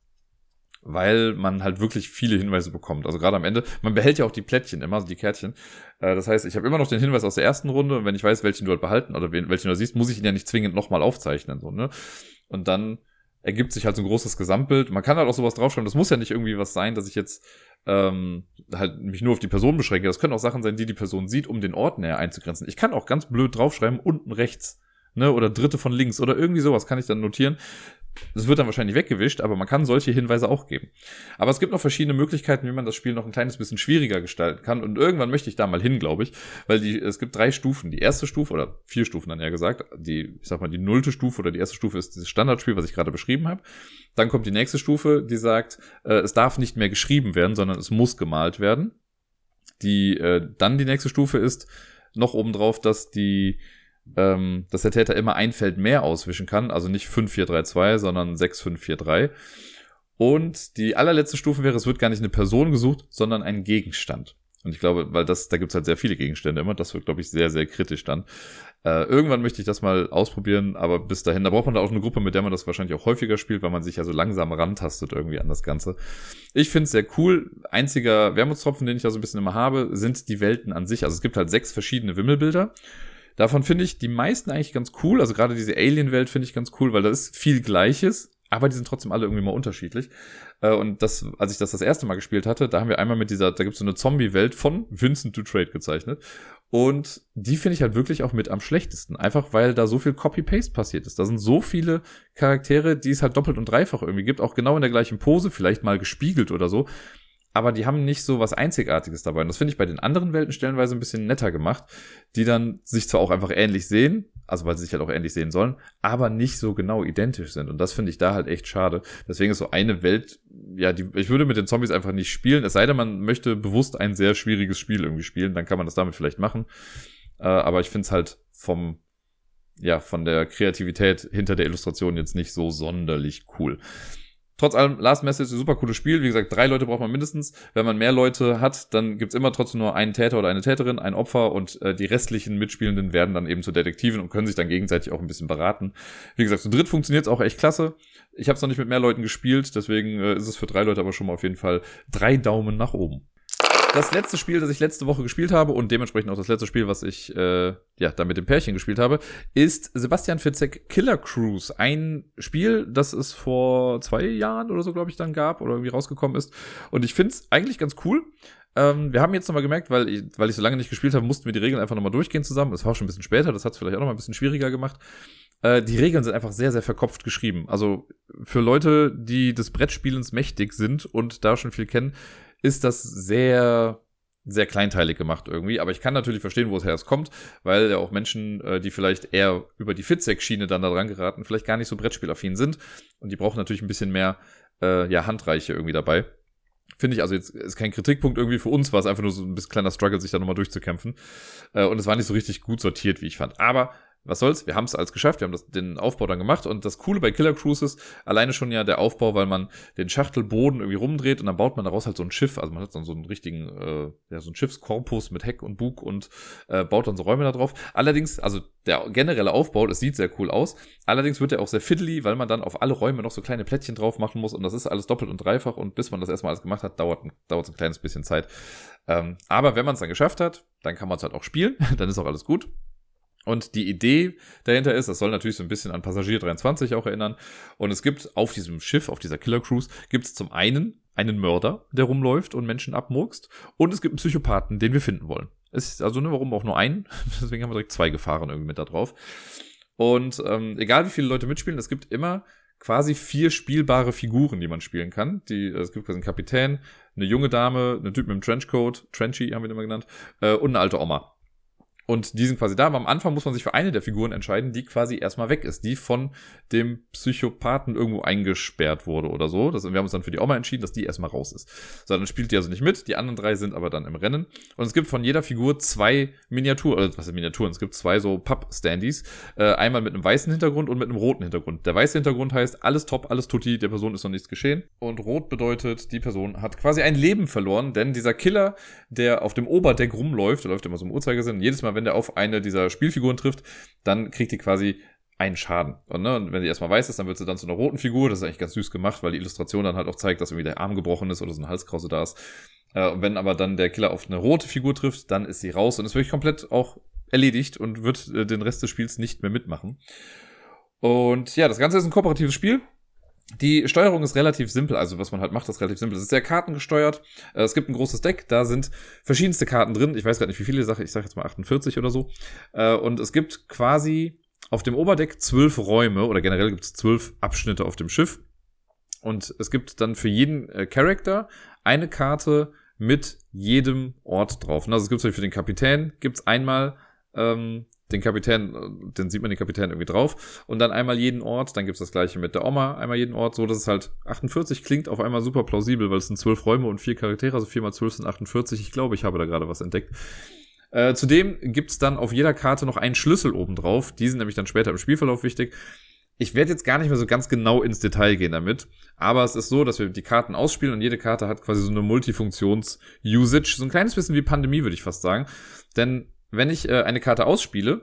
weil man halt wirklich viele Hinweise bekommt. Also gerade am Ende, man behält ja auch die Plättchen immer, also die Kärtchen. Äh, das heißt, ich habe immer noch den Hinweis aus der ersten Runde und wenn ich weiß, welchen du halt behalten oder welchen du siehst, muss ich ihn ja nicht zwingend nochmal aufzeichnen. So, ne? Und dann ergibt sich halt so ein großes Gesamtbild. Man kann halt auch sowas draufschreiben. Das muss ja nicht irgendwie was sein, dass ich jetzt ähm, halt mich nur auf die Person beschränke. Das können auch Sachen sein, die die Person sieht, um den Ort näher einzugrenzen. Ich kann auch ganz blöd draufschreiben, unten rechts. Ne, oder dritte von links oder irgendwie sowas kann ich dann notieren. Das wird dann wahrscheinlich weggewischt, aber man kann solche Hinweise auch geben. Aber es gibt noch verschiedene Möglichkeiten, wie man das Spiel noch ein kleines bisschen schwieriger gestalten kann. Und irgendwann möchte ich da mal hin, glaube ich, weil die, es gibt drei Stufen. Die erste Stufe, oder vier Stufen dann eher gesagt, die, ich sag mal, die nullte Stufe oder die erste Stufe ist dieses Standardspiel, was ich gerade beschrieben habe. Dann kommt die nächste Stufe, die sagt, äh, es darf nicht mehr geschrieben werden, sondern es muss gemalt werden. Die, äh, dann die nächste Stufe ist noch obendrauf, dass die, ähm, dass der Täter immer ein Feld mehr auswischen kann, also nicht 5-4-3-2, sondern 6-5-4-3. Und die allerletzte Stufe wäre, es wird gar nicht eine Person gesucht, sondern ein Gegenstand. Und ich glaube, weil das, da gibt's halt sehr viele Gegenstände immer, das wird, glaube ich, sehr, sehr kritisch dann. Äh, irgendwann möchte ich das mal ausprobieren, aber bis dahin, da braucht man da auch eine Gruppe, mit der man das wahrscheinlich auch häufiger spielt, weil man sich ja so langsam rantastet irgendwie an das Ganze. Ich finde es sehr cool. Einziger Wermutstropfen, den ich da so ein bisschen immer habe, sind die Welten an sich. Also es gibt halt sechs verschiedene Wimmelbilder. Davon finde ich die meisten eigentlich ganz cool. Also gerade diese Alien-Welt finde ich ganz cool, weil da ist viel Gleiches, aber die sind trotzdem alle irgendwie mal unterschiedlich. Äh, und das, als ich das das erste Mal gespielt hatte, da haben wir einmal mit dieser, da gibt es so eine Zombie-Welt von Vincent Dutrade gezeichnet. Und die finde ich halt wirklich auch mit am schlechtesten. Einfach weil da so viel Copy-Paste passiert ist. Da sind so viele Charaktere, die es halt doppelt und dreifach irgendwie gibt, auch genau in der gleichen Pose, vielleicht mal gespiegelt oder so aber die haben nicht so was Einzigartiges dabei. Und das finde ich bei den anderen Welten stellenweise ein bisschen netter gemacht, die dann sich zwar auch einfach ähnlich sehen, also weil sie sich halt auch ähnlich sehen sollen, aber nicht so genau identisch sind. Und das finde ich da halt echt schade. Deswegen ist so eine Welt, ja, die, ich würde mit den Zombies einfach nicht spielen, es sei denn, man möchte bewusst ein sehr schwieriges Spiel irgendwie spielen, dann kann man das damit vielleicht machen. Äh, aber ich finde es halt vom, ja, von der Kreativität hinter der Illustration jetzt nicht so sonderlich cool. Trotz allem, Last Message ist ein super cooles Spiel. Wie gesagt, drei Leute braucht man mindestens. Wenn man mehr Leute hat, dann gibt's immer trotzdem nur einen Täter oder eine Täterin, ein Opfer und äh, die restlichen Mitspielenden werden dann eben zu Detektiven und können sich dann gegenseitig auch ein bisschen beraten. Wie gesagt, zu dritt funktioniert's auch echt klasse. Ich habe es noch nicht mit mehr Leuten gespielt, deswegen äh, ist es für drei Leute aber schon mal auf jeden Fall drei Daumen nach oben das letzte Spiel, das ich letzte Woche gespielt habe und dementsprechend auch das letzte Spiel, was ich äh, ja da mit dem Pärchen gespielt habe, ist Sebastian Fitzek Killer Cruise. Ein Spiel, das es vor zwei Jahren oder so, glaube ich, dann gab oder irgendwie rausgekommen ist. Und ich finde es eigentlich ganz cool. Ähm, wir haben jetzt nochmal gemerkt, weil ich, weil ich so lange nicht gespielt habe, mussten wir die Regeln einfach nochmal durchgehen zusammen. Es war schon ein bisschen später, das hat es vielleicht auch nochmal ein bisschen schwieriger gemacht. Äh, die Regeln sind einfach sehr, sehr verkopft geschrieben. Also für Leute, die des Brettspielens mächtig sind und da schon viel kennen, ist das sehr, sehr kleinteilig gemacht irgendwie. Aber ich kann natürlich verstehen, wo es her kommt, weil ja auch Menschen, äh, die vielleicht eher über die Fitzek-Schiene dann da dran geraten, vielleicht gar nicht so Brettspielaffin sind. Und die brauchen natürlich ein bisschen mehr äh, ja, Handreiche irgendwie dabei. Finde ich, also jetzt ist kein Kritikpunkt irgendwie für uns, war es einfach nur so ein bisschen kleiner Struggle, sich da nochmal durchzukämpfen. Äh, und es war nicht so richtig gut sortiert, wie ich fand. Aber was soll's, wir haben es alles geschafft, wir haben das, den Aufbau dann gemacht und das Coole bei Killer Cruises, alleine schon ja der Aufbau, weil man den Schachtelboden irgendwie rumdreht und dann baut man daraus halt so ein Schiff, also man hat dann so einen richtigen, äh, ja, so ein Schiffskorpus mit Heck und Bug und äh, baut dann so Räume da drauf. Allerdings, also der generelle Aufbau, das sieht sehr cool aus, allerdings wird er auch sehr fiddly, weil man dann auf alle Räume noch so kleine Plättchen drauf machen muss und das ist alles doppelt und dreifach und bis man das erstmal alles gemacht hat, dauert, dauert ein kleines bisschen Zeit. Ähm, aber wenn man es dann geschafft hat, dann kann man es halt auch spielen, dann ist auch alles gut. Und die Idee dahinter ist, das soll natürlich so ein bisschen an Passagier 23 auch erinnern. Und es gibt auf diesem Schiff, auf dieser Killer Cruise, gibt es zum einen einen Mörder, der rumläuft und Menschen abmurkst. Und es gibt einen Psychopathen, den wir finden wollen. Es ist also, ne, warum auch nur einen? Deswegen haben wir direkt zwei Gefahren irgendwie mit da drauf. Und ähm, egal wie viele Leute mitspielen, es gibt immer quasi vier spielbare Figuren, die man spielen kann. Die, es gibt quasi einen Kapitän, eine junge Dame, einen Typ mit einem Trenchcoat, Trenchy haben wir den immer genannt, äh, und eine alte Oma. Und die sind quasi da, aber am Anfang muss man sich für eine der Figuren entscheiden, die quasi erstmal weg ist, die von dem Psychopathen irgendwo eingesperrt wurde oder so. Das, wir haben uns dann für die Oma entschieden, dass die erstmal raus ist. So, dann spielt die also nicht mit, die anderen drei sind aber dann im Rennen. Und es gibt von jeder Figur zwei Miniaturen, oder was sind Miniaturen? Es gibt zwei so Papp-Standys, äh, einmal mit einem weißen Hintergrund und mit einem roten Hintergrund. Der weiße Hintergrund heißt, alles top, alles tutti, der Person ist noch nichts geschehen. Und rot bedeutet, die Person hat quasi ein Leben verloren, denn dieser Killer, der auf dem Oberdeck rumläuft, der läuft immer so im Uhrzeigersinn, jedes Mal, wenn der auf eine dieser Spielfiguren trifft, dann kriegt die quasi einen Schaden. Und, ne, und wenn sie erstmal weiß ist, dann wird sie dann zu einer roten Figur. Das ist eigentlich ganz süß gemacht, weil die Illustration dann halt auch zeigt, dass irgendwie der Arm gebrochen ist oder so eine Halskrause da ist. Äh, wenn aber dann der Killer auf eine rote Figur trifft, dann ist sie raus und ist wirklich komplett auch erledigt und wird äh, den Rest des Spiels nicht mehr mitmachen. Und ja, das Ganze ist ein kooperatives Spiel. Die Steuerung ist relativ simpel, also was man halt macht, ist relativ simpel. Es ist sehr kartengesteuert. Äh, es gibt ein großes Deck, da sind verschiedenste Karten drin. Ich weiß gerade nicht, wie viele Sachen, ich sage jetzt mal 48 oder so. Äh, und es gibt quasi auf dem Oberdeck zwölf Räume oder generell gibt es zwölf Abschnitte auf dem Schiff. Und es gibt dann für jeden äh, Charakter eine Karte mit jedem Ort drauf. Also es gibt für den Kapitän gibt's einmal ähm, den Kapitän, den sieht man den Kapitän irgendwie drauf und dann einmal jeden Ort, dann gibt's das gleiche mit der Oma, einmal jeden Ort, so dass es halt 48 klingt auf einmal super plausibel, weil es sind zwölf Räume und vier Charaktere, also vier mal zwölf sind 48. Ich glaube, ich habe da gerade was entdeckt. Äh, zudem gibt's dann auf jeder Karte noch einen Schlüssel oben drauf. Die sind nämlich dann später im Spielverlauf wichtig. Ich werde jetzt gar nicht mehr so ganz genau ins Detail gehen damit, aber es ist so, dass wir die Karten ausspielen und jede Karte hat quasi so eine Multifunktions-Usage, so ein kleines bisschen wie Pandemie, würde ich fast sagen. Denn wenn ich äh, eine Karte ausspiele,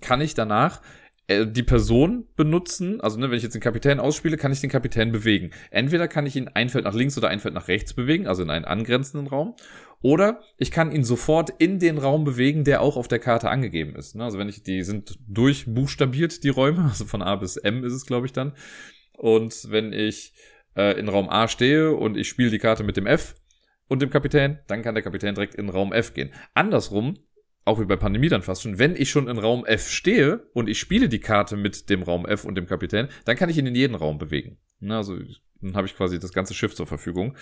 kann ich danach äh, die Person benutzen, also ne, wenn ich jetzt den Kapitän ausspiele, kann ich den Kapitän bewegen. Entweder kann ich ihn ein Feld nach links oder ein Feld nach rechts bewegen, also in einen angrenzenden Raum, oder ich kann ihn sofort in den Raum bewegen, der auch auf der Karte angegeben ist. Ne? Also wenn ich, die sind durchbuchstabiert, die Räume, also von A bis M ist es, glaube ich, dann. Und wenn ich äh, in Raum A stehe und ich spiele die Karte mit dem F und dem Kapitän, dann kann der Kapitän direkt in Raum F gehen. Andersrum auch wie bei Pandemie dann fast schon, wenn ich schon in Raum F stehe und ich spiele die Karte mit dem Raum F und dem Kapitän, dann kann ich ihn in jeden Raum bewegen. Na, also dann habe ich quasi das ganze Schiff zur Verfügung.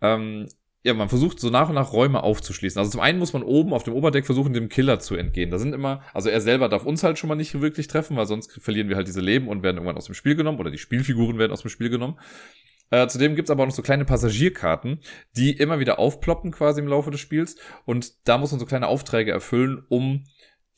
Ähm, ja, man versucht so nach und nach Räume aufzuschließen. Also zum einen muss man oben auf dem Oberdeck versuchen, dem Killer zu entgehen. Da sind immer, also er selber darf uns halt schon mal nicht wirklich treffen, weil sonst verlieren wir halt diese Leben und werden irgendwann aus dem Spiel genommen oder die Spielfiguren werden aus dem Spiel genommen. Äh, zudem gibt's aber auch noch so kleine Passagierkarten, die immer wieder aufploppen quasi im Laufe des Spiels. Und da muss man so kleine Aufträge erfüllen, um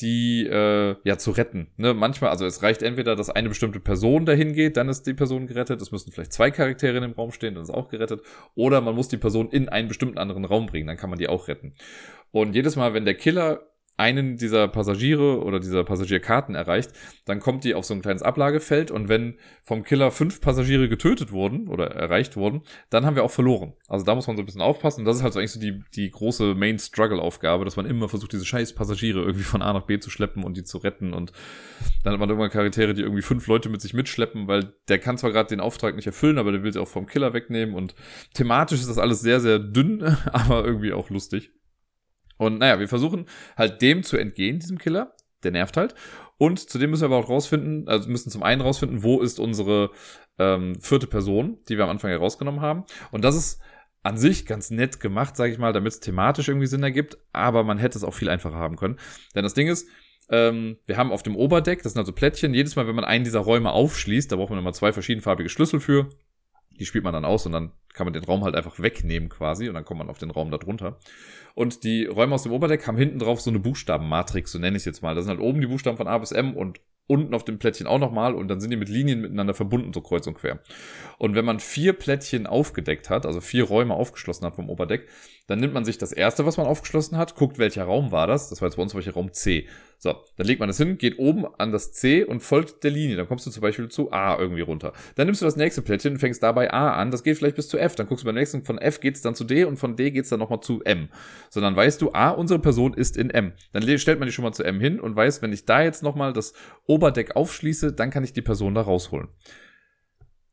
die äh, ja zu retten. Ne? Manchmal, also es reicht entweder, dass eine bestimmte Person dahin geht, dann ist die Person gerettet. Es müssen vielleicht zwei Charaktere in dem Raum stehen, dann ist auch gerettet. Oder man muss die Person in einen bestimmten anderen Raum bringen, dann kann man die auch retten. Und jedes Mal, wenn der Killer einen dieser Passagiere oder dieser Passagierkarten erreicht, dann kommt die auf so ein kleines Ablagefeld und wenn vom Killer fünf Passagiere getötet wurden oder erreicht wurden, dann haben wir auch verloren. Also da muss man so ein bisschen aufpassen und das ist halt so eigentlich so die, die große Main-Struggle-Aufgabe, dass man immer versucht, diese scheiß Passagiere irgendwie von A nach B zu schleppen und die zu retten und dann hat man irgendwann Charaktere, die irgendwie fünf Leute mit sich mitschleppen, weil der kann zwar gerade den Auftrag nicht erfüllen, aber der will sie auch vom Killer wegnehmen und thematisch ist das alles sehr, sehr dünn, aber irgendwie auch lustig. Und naja, wir versuchen halt dem zu entgehen, diesem Killer. Der nervt halt. Und zudem müssen wir aber auch rausfinden, also müssen zum einen rausfinden, wo ist unsere ähm, vierte Person, die wir am Anfang herausgenommen haben. Und das ist an sich ganz nett gemacht, sage ich mal, damit es thematisch irgendwie Sinn ergibt, aber man hätte es auch viel einfacher haben können. Denn das Ding ist, ähm, wir haben auf dem Oberdeck, das sind also Plättchen, jedes Mal, wenn man einen dieser Räume aufschließt, da braucht man immer zwei verschiedenfarbige Schlüssel für. Die spielt man dann aus und dann kann man den Raum halt einfach wegnehmen quasi und dann kommt man auf den Raum darunter. Und die Räume aus dem Oberdeck haben hinten drauf so eine Buchstabenmatrix, so nenne ich es jetzt mal. Da sind halt oben die Buchstaben von A bis M und unten auf dem Plättchen auch nochmal und dann sind die mit Linien miteinander verbunden, so kreuz und quer. Und wenn man vier Plättchen aufgedeckt hat, also vier Räume aufgeschlossen hat vom Oberdeck, dann nimmt man sich das erste, was man aufgeschlossen hat, guckt, welcher Raum war das. Das war jetzt bei uns welcher Raum C. So, dann legt man das hin, geht oben an das C und folgt der Linie. Dann kommst du zum Beispiel zu A irgendwie runter. Dann nimmst du das nächste Plättchen und fängst dabei A an. Das geht vielleicht bis zu F. Dann guckst du beim nächsten, von F geht's dann zu D und von D geht's dann nochmal zu M. So, dann weißt du, A, unsere Person ist in M. Dann stellt man die schon mal zu M hin und weiß, wenn ich da jetzt nochmal das Oberdeck aufschließe, dann kann ich die Person da rausholen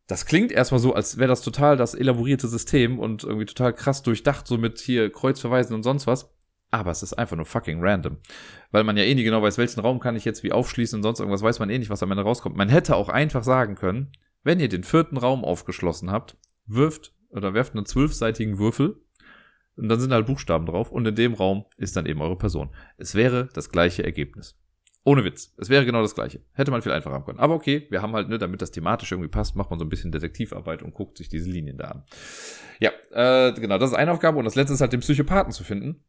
das klingt erstmal so, als wäre das total das elaborierte System und irgendwie total krass durchdacht, so mit hier Kreuzverweisen und sonst was. Aber es ist einfach nur fucking random. Weil man ja eh nie genau weiß, welchen Raum kann ich jetzt wie aufschließen und sonst irgendwas weiß man eh nicht, was am Ende rauskommt. Man hätte auch einfach sagen können, wenn ihr den vierten Raum aufgeschlossen habt, wirft oder werft einen zwölfseitigen Würfel und dann sind halt Buchstaben drauf und in dem Raum ist dann eben eure Person. Es wäre das gleiche Ergebnis. Ohne Witz. Es wäre genau das gleiche. Hätte man viel einfacher haben können. Aber okay, wir haben halt, ne, damit das thematisch irgendwie passt, macht man so ein bisschen Detektivarbeit und guckt sich diese Linien da an. Ja, äh, genau, das ist eine Aufgabe. Und das letzte ist halt den Psychopathen zu finden.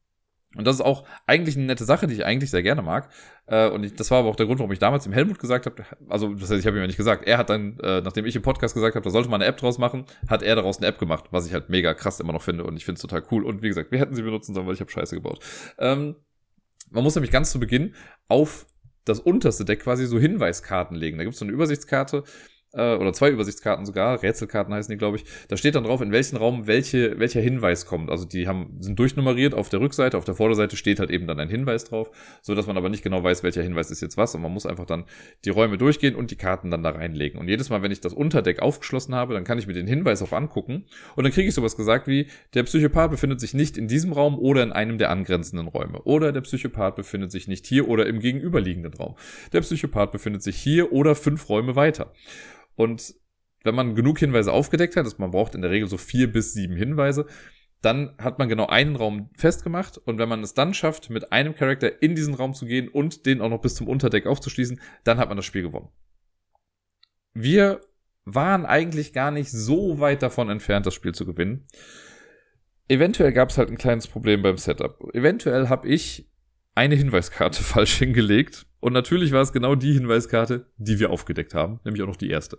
Und das ist auch eigentlich eine nette Sache, die ich eigentlich sehr gerne mag. Äh, und ich, das war aber auch der Grund, warum ich damals dem Helmut gesagt habe, also das heißt, ich habe ihm ja nicht gesagt, er hat dann, äh, nachdem ich im Podcast gesagt habe, da sollte man eine App draus machen, hat er daraus eine App gemacht, was ich halt mega krass immer noch finde und ich finde es total cool. Und wie gesagt, wir hätten sie benutzen sollen, weil ich habe Scheiße gebaut. Ähm, man muss nämlich ganz zu Beginn auf das unterste Deck quasi so Hinweiskarten legen. Da gibt es so eine Übersichtskarte, äh, oder zwei Übersichtskarten sogar, Rätselkarten heißen die, glaube ich. Da steht dann drauf, in welchen Raum welche, welcher Hinweis kommt. Also die haben, sind durchnummeriert auf der Rückseite, auf der Vorderseite steht halt eben dann ein Hinweis drauf, so man aber nicht genau weiß, welcher Hinweis ist jetzt was und man muss einfach dann die Räume durchgehen und die Karten dann da reinlegen. Und jedes Mal, wenn ich das Unterdeck aufgeschlossen habe, dann kann ich mir den Hinweis auch angucken und dann kriege ich sowas gesagt wie, der Psychopath befindet sich nicht in diesem Raum oder in einem der angrenzenden Räume. Oder der Psychopath befindet sich nicht hier oder im gegenüberliegenden Raum. Der Psychopath befindet sich hier oder fünf Räume weiter. Und wenn man genug Hinweise aufgedeckt hat, dass man braucht in der Regel so vier bis sieben Hinweise, dann hat man genau einen Raum festgemacht und wenn man es dann schafft, mit einem Charakter in diesen Raum zu gehen und den auch noch bis zum Unterdeck aufzuschließen, dann hat man das Spiel gewonnen. Wir waren eigentlich gar nicht so weit davon entfernt, das Spiel zu gewinnen. Eventuell gab es halt ein kleines Problem beim Setup. Eventuell habe ich eine Hinweiskarte falsch hingelegt und natürlich war es genau die Hinweiskarte, die wir aufgedeckt haben, nämlich auch noch die erste.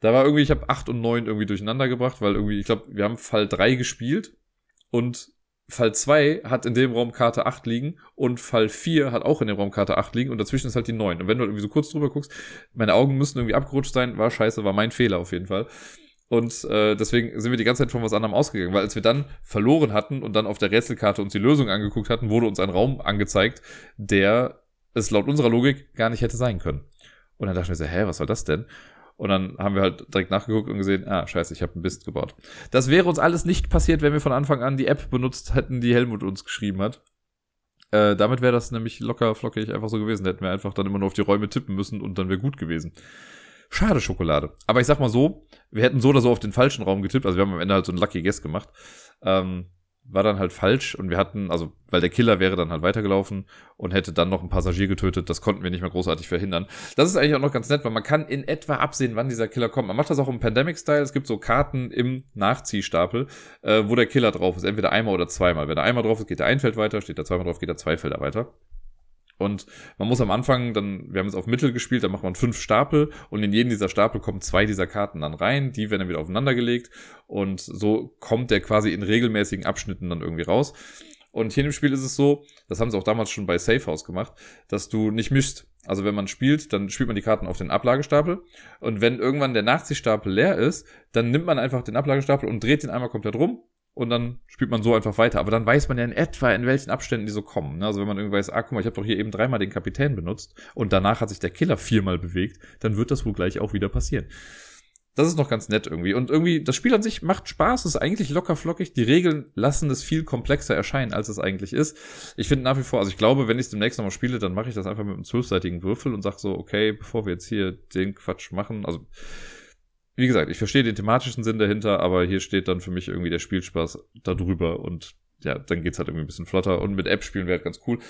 Da war irgendwie, ich habe 8 und 9 irgendwie durcheinander gebracht, weil irgendwie, ich glaube, wir haben Fall 3 gespielt und Fall 2 hat in dem Raum Karte 8 liegen und Fall 4 hat auch in dem Raum Karte 8 liegen und dazwischen ist halt die 9. Und wenn du halt irgendwie so kurz drüber guckst, meine Augen müssen irgendwie abgerutscht sein, war scheiße, war mein Fehler auf jeden Fall. Und äh, deswegen sind wir die ganze Zeit von was anderem ausgegangen, weil als wir dann verloren hatten und dann auf der Rätselkarte uns die Lösung angeguckt hatten, wurde uns ein Raum angezeigt, der es laut unserer Logik gar nicht hätte sein können. Und dann dachten wir so, hä, was soll das denn? Und dann haben wir halt direkt nachgeguckt und gesehen, ah, scheiße, ich habe einen Mist gebaut. Das wäre uns alles nicht passiert, wenn wir von Anfang an die App benutzt hätten, die Helmut uns geschrieben hat. Äh, damit wäre das nämlich locker flockig einfach so gewesen. Hätten wir einfach dann immer nur auf die Räume tippen müssen und dann wäre gut gewesen. Schade Schokolade. Aber ich sag mal so, wir hätten so oder so auf den falschen Raum getippt. Also wir haben am Ende halt so einen Lucky Guess gemacht. Ähm, war dann halt falsch und wir hatten, also, weil der Killer wäre dann halt weitergelaufen und hätte dann noch einen Passagier getötet, das konnten wir nicht mehr großartig verhindern. Das ist eigentlich auch noch ganz nett, weil man kann in etwa absehen, wann dieser Killer kommt. Man macht das auch im Pandemic-Style. Es gibt so Karten im Nachziehstapel, äh, wo der Killer drauf ist. Entweder einmal oder zweimal. Wenn er einmal drauf ist, geht er ein Feld weiter, steht er zweimal drauf, geht er zwei Felder weiter. Und man muss am Anfang dann, wir haben jetzt auf Mittel gespielt, da macht man fünf Stapel und in jeden dieser Stapel kommen zwei dieser Karten dann rein, die werden dann wieder aufeinander gelegt und so kommt der quasi in regelmäßigen Abschnitten dann irgendwie raus. Und hier im Spiel ist es so, das haben sie auch damals schon bei Safe House gemacht, dass du nicht mischst. Also wenn man spielt, dann spielt man die Karten auf den Ablagestapel und wenn irgendwann der Nachziehstapel leer ist, dann nimmt man einfach den Ablagestapel und dreht den einmal komplett rum und dann spielt man so einfach weiter. Aber dann weiß man ja in etwa, in welchen Abständen die so kommen. Ne? Also wenn man irgendwie weiß, ah, guck mal, ich habe doch hier eben dreimal den Kapitän benutzt und danach hat sich der Killer viermal bewegt, dann wird das wohl gleich auch wieder passieren. Das ist noch ganz nett irgendwie. Und irgendwie, das Spiel an sich macht Spaß, ist eigentlich locker flockig. Die Regeln lassen es viel komplexer erscheinen, als es eigentlich ist. Ich finde nach wie vor, also ich glaube, wenn ich es demnächst nochmal spiele, dann mache ich das einfach mit einem zwölfseitigen Würfel und sage so, okay, bevor wir jetzt hier den Quatsch machen, also wie gesagt, ich verstehe den thematischen Sinn dahinter, aber hier steht dann für mich irgendwie der Spielspaß darüber und ja, dann geht's halt irgendwie ein bisschen flotter und mit App spielen wäre halt ganz cool.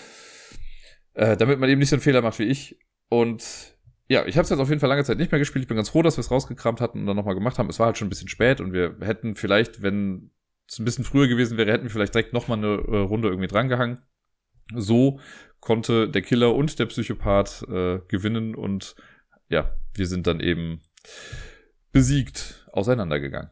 Äh, damit man eben nicht so einen Fehler macht wie ich. Und ja, ich habe es jetzt auf jeden Fall lange Zeit nicht mehr gespielt. Ich bin ganz froh, dass wir es rausgekramt hatten und dann nochmal gemacht haben. Es war halt schon ein bisschen spät und wir hätten vielleicht, wenn es ein bisschen früher gewesen wäre, hätten wir vielleicht direkt nochmal eine äh, Runde irgendwie drangehangen. So konnte der Killer und der Psychopath äh, gewinnen und ja, wir sind dann eben besiegt auseinandergegangen.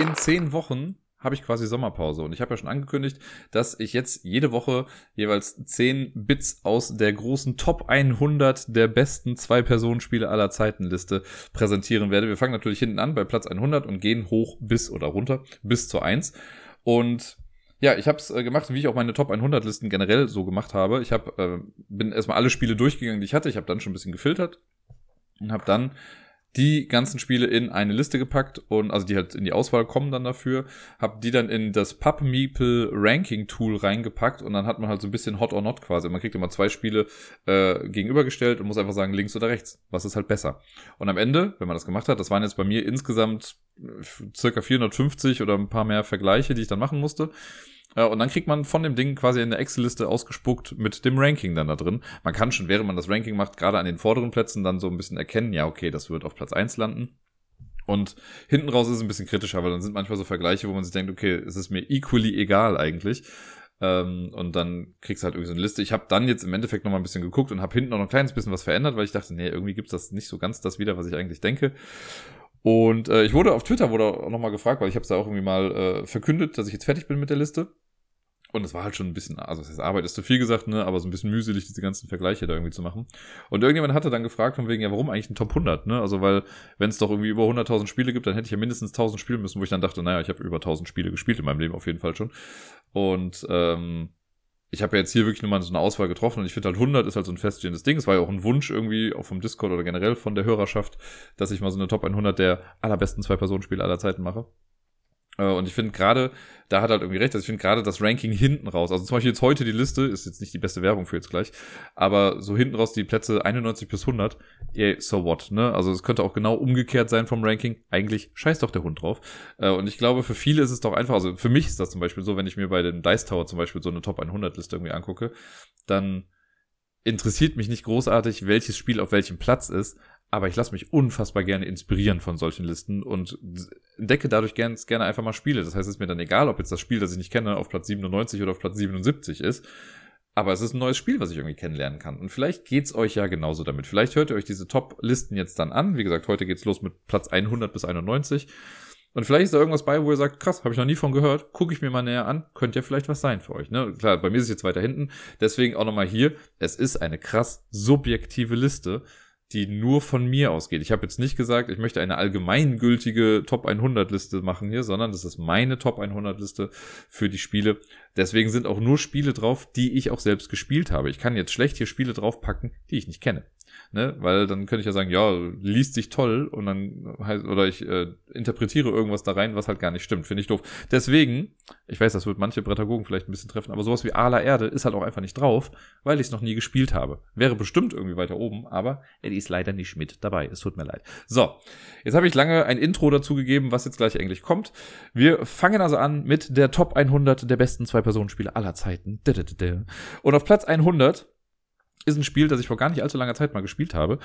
In zehn Wochen habe ich quasi Sommerpause und ich habe ja schon angekündigt, dass ich jetzt jede Woche jeweils zehn Bits aus der großen Top 100 der besten Zwei-Personen-Spiele aller Zeiten Liste präsentieren werde. Wir fangen natürlich hinten an bei Platz 100 und gehen hoch bis oder runter bis zur 1 und ja, ich habe es äh, gemacht, wie ich auch meine Top 100 Listen generell so gemacht habe. Ich hab, äh, bin erstmal alle Spiele durchgegangen, die ich hatte. Ich habe dann schon ein bisschen gefiltert und habe dann die ganzen Spiele in eine Liste gepackt und also die halt in die Auswahl kommen dann dafür, habe die dann in das PubMeeple Ranking Tool reingepackt und dann hat man halt so ein bisschen Hot or Not quasi. Man kriegt immer zwei Spiele äh, gegenübergestellt und muss einfach sagen links oder rechts, was ist halt besser. Und am Ende, wenn man das gemacht hat, das waren jetzt bei mir insgesamt äh, circa 450 oder ein paar mehr Vergleiche, die ich dann machen musste. Ja, und dann kriegt man von dem Ding quasi eine Excel-Liste ausgespuckt mit dem Ranking dann da drin. Man kann schon, während man das Ranking macht, gerade an den vorderen Plätzen dann so ein bisschen erkennen, ja, okay, das wird auf Platz eins landen. Und hinten raus ist es ein bisschen kritischer, weil dann sind manchmal so Vergleiche, wo man sich denkt, okay, es ist mir equally egal eigentlich. Ähm, und dann kriegst du halt irgendwie so eine Liste. Ich habe dann jetzt im Endeffekt noch mal ein bisschen geguckt und habe hinten noch ein kleines bisschen was verändert, weil ich dachte, nee, irgendwie gibt's das nicht so ganz das wieder, was ich eigentlich denke. Und äh, ich wurde auf Twitter wurde auch noch mal gefragt, weil ich habe es da auch irgendwie mal äh, verkündet, dass ich jetzt fertig bin mit der Liste. Und es war halt schon ein bisschen, also das heißt, Arbeit ist zu viel gesagt, ne, aber so ein bisschen mühselig, diese ganzen Vergleiche da irgendwie zu machen. Und irgendjemand hatte dann gefragt von wegen, ja, warum eigentlich ein Top 100, ne? Also, weil, wenn es doch irgendwie über 100.000 Spiele gibt, dann hätte ich ja mindestens 1000 spielen müssen, wo ich dann dachte, naja, ich habe über 1000 Spiele gespielt in meinem Leben auf jeden Fall schon. Und, ähm, ich habe ja jetzt hier wirklich nur mal so eine Auswahl getroffen und ich finde halt 100 ist halt so ein feststehendes Ding. Es war ja auch ein Wunsch irgendwie, auch vom Discord oder generell von der Hörerschaft, dass ich mal so eine Top 100 der allerbesten Zwei-Personen-Spiele aller Zeiten mache. Äh, und ich finde gerade, da hat er halt irgendwie recht, also ich finde gerade das Ranking hinten raus, also zum Beispiel jetzt heute die Liste, ist jetzt nicht die beste Werbung für jetzt gleich, aber so hinten raus die Plätze 91 bis 100, yeah, so what, ne? Also es könnte auch genau umgekehrt sein vom Ranking, eigentlich scheißt doch der Hund drauf. Äh, und ich glaube, für viele ist es doch einfach, also für mich ist das zum Beispiel so, wenn ich mir bei dem Dice Tower zum Beispiel so eine Top 100 Liste irgendwie angucke, dann interessiert mich nicht großartig, welches Spiel auf welchem Platz ist, aber ich lasse mich unfassbar gerne inspirieren von solchen Listen und entdecke dadurch gerne, gerne einfach mal Spiele. Das heißt, es ist mir dann egal, ob jetzt das Spiel, das ich nicht kenne, auf Platz 97 oder auf Platz 77 ist. Aber es ist ein neues Spiel, was ich irgendwie kennenlernen kann. Und vielleicht geht's euch ja genauso damit. Vielleicht hört ihr euch diese Top-Listen jetzt dann an. Wie gesagt, heute geht's los mit Platz 100 bis 91. Und vielleicht ist da irgendwas bei, wo ihr sagt, krass, habe ich noch nie von gehört, gucke ich mir mal näher an, könnte ja vielleicht was sein für euch. Ne? Klar, bei mir ist es jetzt weiter hinten, deswegen auch nochmal hier, es ist eine krass subjektive Liste die nur von mir ausgeht. Ich habe jetzt nicht gesagt, ich möchte eine allgemeingültige Top 100 Liste machen hier, sondern das ist meine Top 100 Liste für die Spiele. Deswegen sind auch nur Spiele drauf, die ich auch selbst gespielt habe. Ich kann jetzt schlecht hier Spiele draufpacken, die ich nicht kenne. Ne? Weil dann könnte ich ja sagen, ja, liest sich toll und dann heißt, oder ich äh, interpretiere irgendwas da rein, was halt gar nicht stimmt. Finde ich doof. Deswegen, ich weiß, das wird manche Prädagogen vielleicht ein bisschen treffen, aber sowas wie Ala Erde ist halt auch einfach nicht drauf, weil ich es noch nie gespielt habe. Wäre bestimmt irgendwie weiter oben, aber er ist leider nicht mit dabei. Es tut mir leid. So, jetzt habe ich lange ein Intro dazu gegeben, was jetzt gleich eigentlich kommt. Wir fangen also an mit der Top 100 der besten Zwei-Personen-Spiele aller Zeiten. Und auf Platz 100 ist ein Spiel, das ich vor gar nicht allzu langer Zeit mal gespielt habe,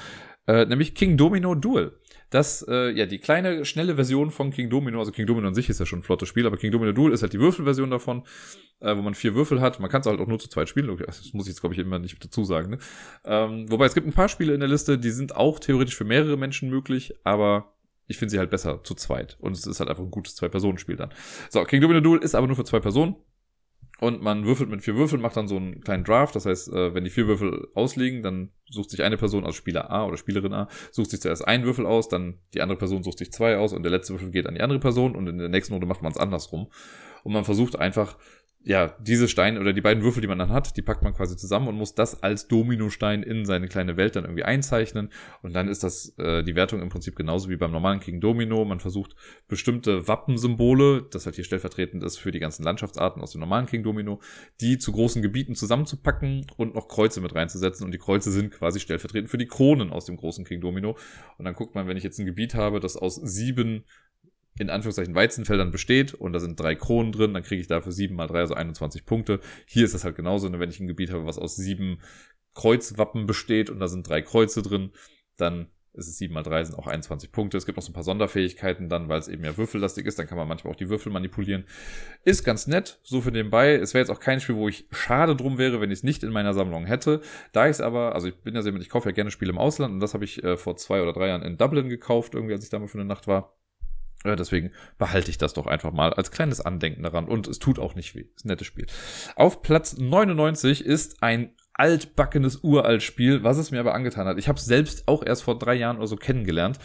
äh, nämlich King Domino Duel. Das, äh, ja, die kleine, schnelle Version von King Domino, also King Domino an sich ist ja schon ein flottes Spiel, aber King Domino Duel ist halt die Würfelversion davon, äh, wo man vier Würfel hat. Man kann es halt auch nur zu zweit spielen, das muss ich jetzt, glaube ich, immer nicht dazu sagen. Ne? Ähm, wobei es gibt ein paar Spiele in der Liste, die sind auch theoretisch für mehrere Menschen möglich, aber ich finde sie halt besser zu zweit. Und es ist halt einfach ein gutes Zwei-Personen-Spiel dann. So, King Domino Duel ist aber nur für zwei Personen. Und man würfelt mit vier Würfeln, macht dann so einen kleinen Draft. Das heißt, äh, wenn die vier Würfel ausliegen, dann sucht sich eine Person, also Spieler A oder Spielerin A, sucht sich zuerst einen Würfel aus, dann die andere Person sucht sich zwei aus und der letzte Würfel geht an die andere Person und in der nächsten Runde macht man es andersrum. Und man versucht einfach ja, diese Steine oder die beiden Würfel, die man dann hat, die packt man quasi zusammen und muss das als Dominostein in seine kleine Welt dann irgendwie einzeichnen. Und dann ist das äh, die Wertung im Prinzip genauso wie beim normalen King Domino. Man versucht bestimmte Wappensymbole, das halt hier stellvertretend ist für die ganzen Landschaftsarten aus dem normalen King Domino, die zu großen Gebieten zusammenzupacken und noch Kreuze mit reinzusetzen. Und die Kreuze sind quasi stellvertretend für die Kronen aus dem großen King Domino. Und dann guckt man, wenn ich jetzt ein Gebiet habe, das aus sieben in Anführungszeichen Weizenfeldern besteht und da sind drei Kronen drin, dann kriege ich dafür sieben mal drei, also 21 Punkte. Hier ist das halt genauso, ne? wenn ich ein Gebiet habe, was aus sieben Kreuzwappen besteht und da sind drei Kreuze drin, dann ist es sieben mal drei, sind auch 21 Punkte. Es gibt noch so ein paar Sonderfähigkeiten dann, weil es eben ja würfellastig ist, dann kann man manchmal auch die Würfel manipulieren. Ist ganz nett, so für nebenbei. Es wäre jetzt auch kein Spiel, wo ich schade drum wäre, wenn ich es nicht in meiner Sammlung hätte. Da ich es aber, also ich bin ja sehr ich kaufe ja gerne Spiele im Ausland und das habe ich äh, vor zwei oder drei Jahren in Dublin gekauft, irgendwie als ich da mal für eine Nacht war. Ja, deswegen behalte ich das doch einfach mal als kleines Andenken daran. Und es tut auch nicht weh. Ist ein nettes Spiel. Auf Platz 99 ist ein altbackenes Uralt-Spiel, was es mir aber angetan hat. Ich habe es selbst auch erst vor drei Jahren oder so kennengelernt.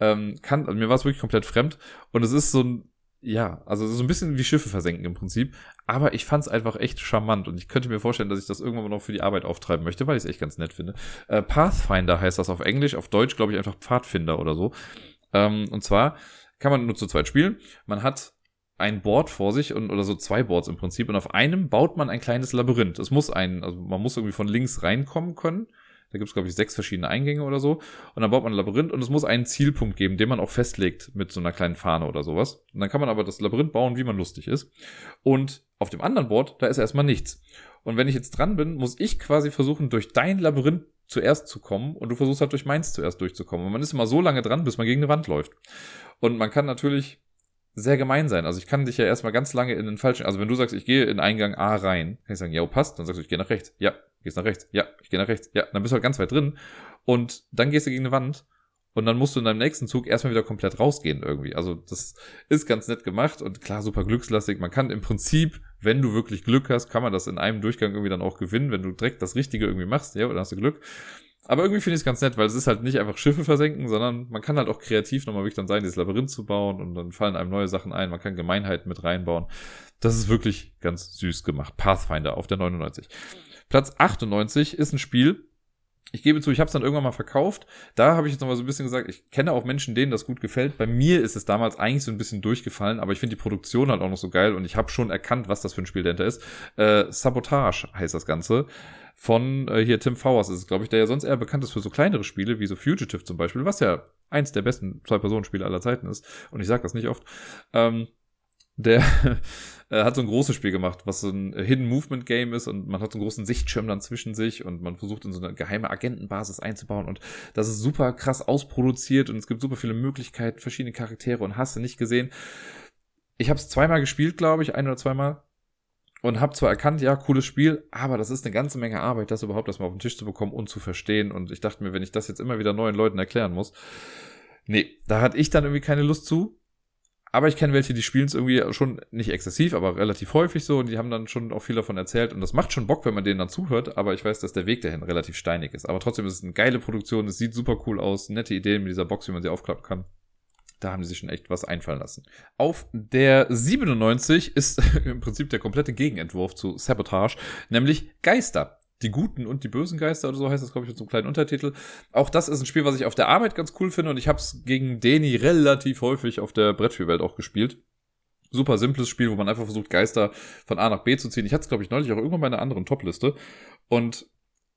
Ähm, kann, also mir war es wirklich komplett fremd. Und es ist so ein, ja, also so ein bisschen wie Schiffe versenken im Prinzip. Aber ich fand es einfach echt charmant. Und ich könnte mir vorstellen, dass ich das irgendwann mal noch für die Arbeit auftreiben möchte, weil ich es echt ganz nett finde. Äh, Pathfinder heißt das auf Englisch. Auf Deutsch glaube ich einfach Pfadfinder oder so. Ähm, und zwar kann man nur zu zweit spielen. Man hat ein Board vor sich und, oder so zwei Boards im Prinzip und auf einem baut man ein kleines Labyrinth. Es muss ein, also man muss irgendwie von links reinkommen können. Da gibt es, glaube ich, sechs verschiedene Eingänge oder so. Und dann baut man ein Labyrinth und es muss einen Zielpunkt geben, den man auch festlegt mit so einer kleinen Fahne oder sowas. Und dann kann man aber das Labyrinth bauen, wie man lustig ist. Und auf dem anderen Board, da ist erstmal nichts. Und wenn ich jetzt dran bin, muss ich quasi versuchen, durch dein Labyrinth zuerst zu kommen und du versuchst halt durch meins zuerst durchzukommen. Und man ist immer so lange dran, bis man gegen eine Wand läuft. Und man kann natürlich sehr gemein sein. Also ich kann dich ja erstmal ganz lange in den falschen, also wenn du sagst, ich gehe in Eingang A rein, kann ich sagen, ja, passt, dann sagst du, ich gehe nach rechts. Ja, gehst nach rechts. Ja, ich gehe nach rechts. Ja, dann bist du halt ganz weit drin und dann gehst du gegen eine Wand und dann musst du in deinem nächsten Zug erstmal wieder komplett rausgehen irgendwie. Also das ist ganz nett gemacht und klar, super glückslastig. Man kann im Prinzip, wenn du wirklich Glück hast, kann man das in einem Durchgang irgendwie dann auch gewinnen, wenn du direkt das Richtige irgendwie machst, ja, oder hast du Glück. Aber irgendwie finde ich es ganz nett, weil es ist halt nicht einfach Schiffe versenken, sondern man kann halt auch kreativ nochmal wirklich dann sein, dieses Labyrinth zu bauen und dann fallen einem neue Sachen ein. Man kann Gemeinheiten mit reinbauen. Das ist wirklich ganz süß gemacht. Pathfinder auf der 99. Platz 98 ist ein Spiel, ich gebe zu, ich habe es dann irgendwann mal verkauft. Da habe ich jetzt noch mal so ein bisschen gesagt, ich kenne auch Menschen, denen das gut gefällt. Bei mir ist es damals eigentlich so ein bisschen durchgefallen, aber ich finde die Produktion halt auch noch so geil und ich habe schon erkannt, was das für ein Spiel dahinter ist. Äh, Sabotage heißt das Ganze von äh, hier Tim Fowers ist es, glaube ich, der ja sonst eher bekannt ist für so kleinere Spiele, wie so Fugitive zum Beispiel, was ja eins der besten Zwei-Personen-Spiele aller Zeiten ist. Und ich sage das nicht oft. Ähm, der äh, hat so ein großes Spiel gemacht, was so ein Hidden Movement Game ist und man hat so einen großen Sichtschirm dann zwischen sich und man versucht in so eine geheime Agentenbasis einzubauen und das ist super krass ausproduziert und es gibt super viele Möglichkeiten, verschiedene Charaktere und hast du nicht gesehen. Ich habe es zweimal gespielt, glaube ich, ein oder zweimal und habe zwar erkannt, ja, cooles Spiel, aber das ist eine ganze Menge Arbeit, das überhaupt erstmal auf den Tisch zu bekommen und zu verstehen. Und ich dachte mir, wenn ich das jetzt immer wieder neuen Leuten erklären muss, nee, da hatte ich dann irgendwie keine Lust zu. Aber ich kenne welche, die spielen es irgendwie schon nicht exzessiv, aber relativ häufig so und die haben dann schon auch viel davon erzählt und das macht schon Bock, wenn man denen dann zuhört, aber ich weiß, dass der Weg dahin relativ steinig ist. Aber trotzdem ist es eine geile Produktion, es sieht super cool aus, nette Ideen mit dieser Box, wie man sie aufklappen kann. Da haben sie sich schon echt was einfallen lassen. Auf der 97 ist im Prinzip der komplette Gegenentwurf zu Sabotage, nämlich Geister. Die guten und die bösen Geister oder so heißt das, glaube ich, mit so einem kleinen Untertitel. Auch das ist ein Spiel, was ich auf der Arbeit ganz cool finde und ich habe es gegen Deni relativ häufig auf der Brettspielwelt auch gespielt. Super simples Spiel, wo man einfach versucht, Geister von A nach B zu ziehen. Ich hatte es, glaube ich, neulich auch irgendwann bei einer anderen Topliste. Und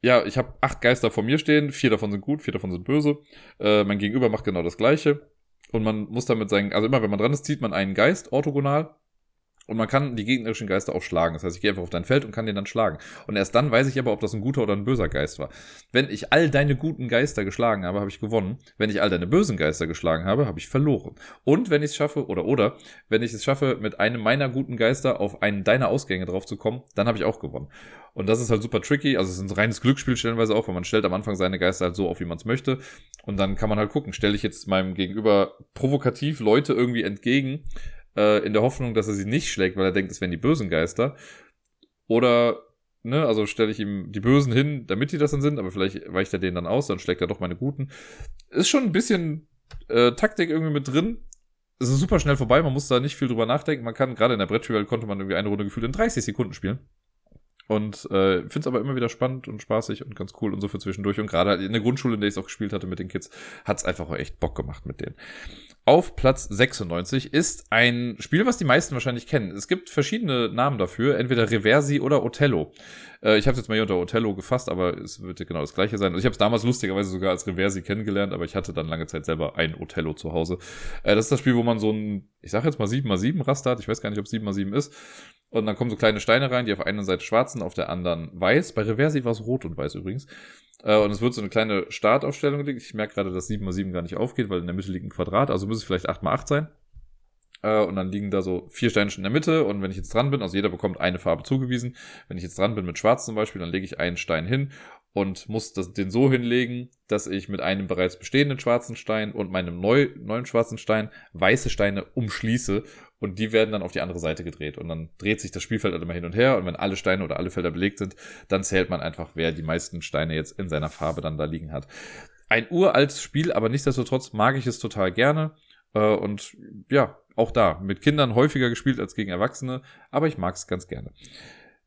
ja, ich habe acht Geister vor mir stehen, vier davon sind gut, vier davon sind böse. Äh, mein Gegenüber macht genau das gleiche. Und man muss damit sein, also immer wenn man dran ist, zieht man einen Geist orthogonal und man kann die gegnerischen Geister auch schlagen. Das heißt, ich gehe einfach auf dein Feld und kann den dann schlagen. Und erst dann weiß ich aber, ob das ein guter oder ein böser Geist war. Wenn ich all deine guten Geister geschlagen habe, habe ich gewonnen. Wenn ich all deine bösen Geister geschlagen habe, habe ich verloren. Und wenn ich es schaffe, oder oder, wenn ich es schaffe, mit einem meiner guten Geister auf einen deiner Ausgänge drauf zu kommen, dann habe ich auch gewonnen. Und das ist halt super tricky. Also es ist ein reines Glücksspiel stellenweise auch, weil man stellt am Anfang seine Geister halt so auf, wie man es möchte. Und dann kann man halt gucken, stelle ich jetzt meinem Gegenüber provokativ Leute irgendwie entgegen, äh, in der Hoffnung, dass er sie nicht schlägt, weil er denkt, es wären die bösen Geister. Oder, ne, also stelle ich ihm die Bösen hin, damit die das dann sind, aber vielleicht weicht er denen dann aus, dann schlägt er doch meine Guten. Ist schon ein bisschen äh, Taktik irgendwie mit drin. Es ist super schnell vorbei, man muss da nicht viel drüber nachdenken. Man kann, gerade in der Brettspielwelt konnte man irgendwie eine Runde gefühlt in 30 Sekunden spielen. Und äh, finde es aber immer wieder spannend und spaßig und ganz cool und so für zwischendurch. Und gerade in der Grundschule, in der ich es auch gespielt hatte mit den Kids, hat es einfach auch echt Bock gemacht mit denen. Auf Platz 96 ist ein Spiel, was die meisten wahrscheinlich kennen. Es gibt verschiedene Namen dafür, entweder Reversi oder Othello. Äh, ich habe es jetzt mal hier unter Othello gefasst, aber es wird genau das gleiche sein. Also ich habe es damals lustigerweise sogar als Reversi kennengelernt, aber ich hatte dann lange Zeit selber ein Othello zu Hause. Äh, das ist das Spiel, wo man so ein, ich sage jetzt mal 7x7 Raster hat. Ich weiß gar nicht, ob es 7x7 ist. Und dann kommen so kleine Steine rein, die auf einer Seite schwarz sind, auf der anderen weiß. Bei Reversi war es rot und weiß übrigens. Äh, und es wird so eine kleine Startaufstellung gelegt. Ich merke gerade, dass 7x7 gar nicht aufgeht, weil in der Mitte liegt ein Quadrat. Also muss es vielleicht 8x8 sein. Äh, und dann liegen da so vier Steine in der Mitte. Und wenn ich jetzt dran bin, also jeder bekommt eine Farbe zugewiesen. Wenn ich jetzt dran bin mit Schwarz zum Beispiel, dann lege ich einen Stein hin und muss das, den so hinlegen, dass ich mit einem bereits bestehenden schwarzen Stein und meinem neu, neuen schwarzen Stein weiße Steine umschließe und die werden dann auf die andere Seite gedreht und dann dreht sich das Spielfeld halt immer hin und her und wenn alle Steine oder alle Felder belegt sind, dann zählt man einfach, wer die meisten Steine jetzt in seiner Farbe dann da liegen hat. Ein uraltes Spiel, aber nichtsdestotrotz mag ich es total gerne äh, und ja, auch da mit Kindern häufiger gespielt als gegen Erwachsene, aber ich mag es ganz gerne.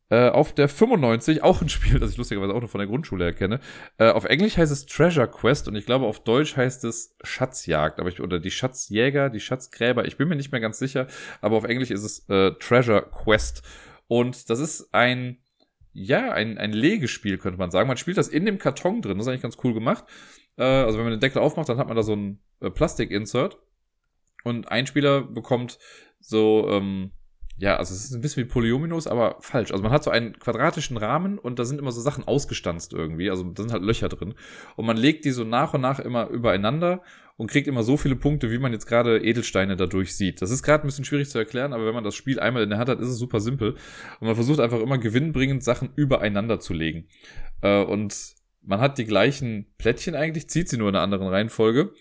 Äh, auf der 95, auch ein Spiel, das ich lustigerweise auch noch von der Grundschule erkenne. Äh, auf Englisch heißt es Treasure Quest und ich glaube auf Deutsch heißt es Schatzjagd, aber ich, oder die Schatzjäger, die Schatzgräber, ich bin mir nicht mehr ganz sicher, aber auf Englisch ist es äh, Treasure Quest. Und das ist ein, ja, ein, ein Legespiel, könnte man sagen. Man spielt das in dem Karton drin, das ist eigentlich ganz cool gemacht. Äh, also wenn man den Deckel aufmacht, dann hat man da so ein äh, Plastik-Insert. Und ein Spieler bekommt so, ähm, ja, also es ist ein bisschen wie Polyominos, aber falsch. Also man hat so einen quadratischen Rahmen und da sind immer so Sachen ausgestanzt irgendwie. Also da sind halt Löcher drin. Und man legt die so nach und nach immer übereinander und kriegt immer so viele Punkte, wie man jetzt gerade Edelsteine dadurch sieht. Das ist gerade ein bisschen schwierig zu erklären, aber wenn man das Spiel einmal in der Hand hat, ist es super simpel. Und man versucht einfach immer gewinnbringend Sachen übereinander zu legen. Äh, und man hat die gleichen Plättchen eigentlich, zieht sie nur in einer anderen Reihenfolge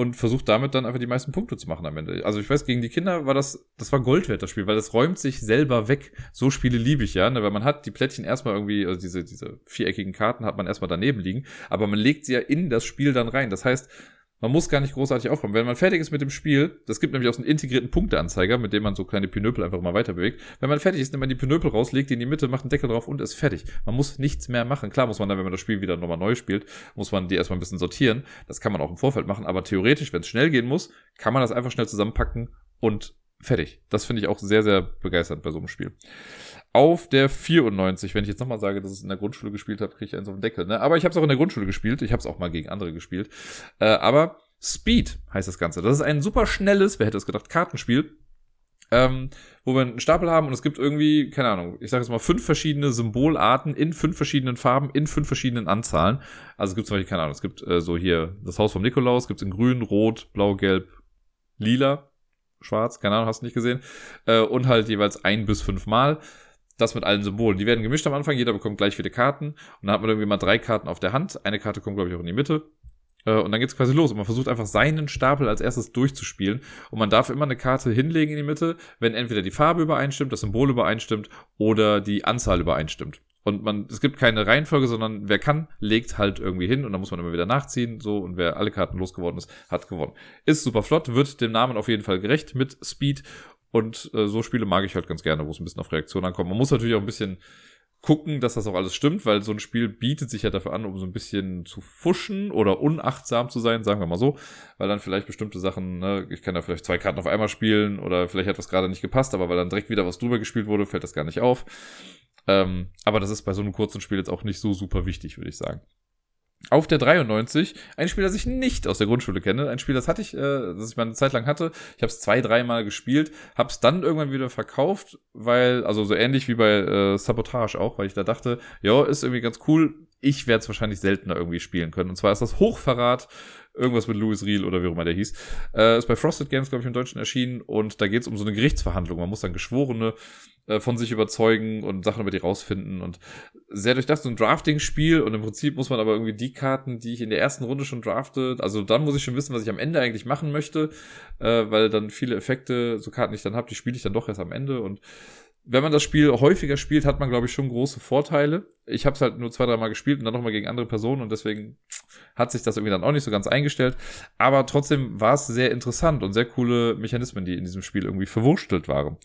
und versucht damit dann einfach die meisten Punkte zu machen am Ende. Also ich weiß, gegen die Kinder war das, das war Gold wert, das Spiel, weil das räumt sich selber weg. So Spiele liebe ich ja, ne? weil man hat die Plättchen erstmal irgendwie, also diese, diese viereckigen Karten hat man erstmal daneben liegen, aber man legt sie ja in das Spiel dann rein. Das heißt, man muss gar nicht großartig aufräumen. Wenn man fertig ist mit dem Spiel, das gibt nämlich auch so einen integrierten Punkteanzeiger, mit dem man so kleine Pinöpel einfach mal weiter bewegt. Wenn man fertig ist, nimmt man die Pinöpel raus, legt die in die Mitte, macht einen Deckel drauf und ist fertig. Man muss nichts mehr machen. Klar muss man dann, wenn man das Spiel wieder nochmal neu spielt, muss man die erstmal ein bisschen sortieren. Das kann man auch im Vorfeld machen, aber theoretisch, wenn es schnell gehen muss, kann man das einfach schnell zusammenpacken und fertig. Das finde ich auch sehr, sehr begeisternd bei so einem Spiel auf der 94. Wenn ich jetzt nochmal sage, dass ich es in der Grundschule gespielt habe, kriege ich eins auf den Deckel. Ne? Aber ich habe es auch in der Grundschule gespielt. Ich habe es auch mal gegen andere gespielt. Äh, aber Speed heißt das Ganze. Das ist ein super schnelles, wer hätte es gedacht, Kartenspiel. Ähm, wo wir einen Stapel haben und es gibt irgendwie, keine Ahnung, ich sage jetzt mal fünf verschiedene Symbolarten in fünf verschiedenen Farben, in fünf verschiedenen Anzahlen. Also es gibt zum Beispiel, keine Ahnung, es gibt äh, so hier das Haus vom Nikolaus, gibt es in grün, rot, blau, gelb, lila, schwarz, keine Ahnung, hast du nicht gesehen. Äh, und halt jeweils ein bis fünf Mal das mit allen Symbolen. Die werden gemischt am Anfang, jeder bekommt gleich viele Karten. Und dann hat man irgendwie mal drei Karten auf der Hand. Eine Karte kommt, glaube ich, auch in die Mitte. Äh, und dann geht's quasi los. Und man versucht einfach seinen Stapel als erstes durchzuspielen. Und man darf immer eine Karte hinlegen in die Mitte, wenn entweder die Farbe übereinstimmt, das Symbol übereinstimmt oder die Anzahl übereinstimmt. Und man, es gibt keine Reihenfolge, sondern wer kann, legt halt irgendwie hin und dann muss man immer wieder nachziehen, so, und wer alle Karten losgeworden ist, hat gewonnen. Ist super flott, wird dem Namen auf jeden Fall gerecht mit Speed und äh, so Spiele mag ich halt ganz gerne, wo es ein bisschen auf Reaktion ankommt. Man muss natürlich auch ein bisschen gucken, dass das auch alles stimmt, weil so ein Spiel bietet sich ja dafür an, um so ein bisschen zu fuschen oder unachtsam zu sein, sagen wir mal so, weil dann vielleicht bestimmte Sachen, ne, ich kann da vielleicht zwei Karten auf einmal spielen oder vielleicht hat was gerade nicht gepasst, aber weil dann direkt wieder was drüber gespielt wurde, fällt das gar nicht auf. Ähm, aber das ist bei so einem kurzen Spiel jetzt auch nicht so super wichtig, würde ich sagen. Auf der 93, ein Spiel, das ich nicht aus der Grundschule kenne. Ein Spiel, das hatte ich, äh, das ich mal eine Zeit lang hatte. Ich habe es zwei, dreimal gespielt, habe es dann irgendwann wieder verkauft, weil, also so ähnlich wie bei äh, Sabotage auch, weil ich da dachte, ja, ist irgendwie ganz cool. Ich werde es wahrscheinlich seltener irgendwie spielen können. Und zwar ist das Hochverrat Irgendwas mit Louis Riel oder wie auch immer der hieß. Äh, ist bei Frosted Games, glaube ich, im Deutschen erschienen. Und da geht es um so eine Gerichtsverhandlung. Man muss dann Geschworene äh, von sich überzeugen und Sachen über die rausfinden. Und sehr durchdacht, so ein Drafting-Spiel. Und im Prinzip muss man aber irgendwie die Karten, die ich in der ersten Runde schon drafte, also dann muss ich schon wissen, was ich am Ende eigentlich machen möchte. Äh, weil dann viele Effekte, so Karten, ich dann habe, die spiele ich dann doch erst am Ende. Und wenn man das Spiel häufiger spielt, hat man, glaube ich, schon große Vorteile. Ich habe es halt nur zwei, dreimal gespielt und dann nochmal gegen andere Personen und deswegen hat sich das irgendwie dann auch nicht so ganz eingestellt. Aber trotzdem war es sehr interessant und sehr coole Mechanismen, die in diesem Spiel irgendwie verwurstelt waren.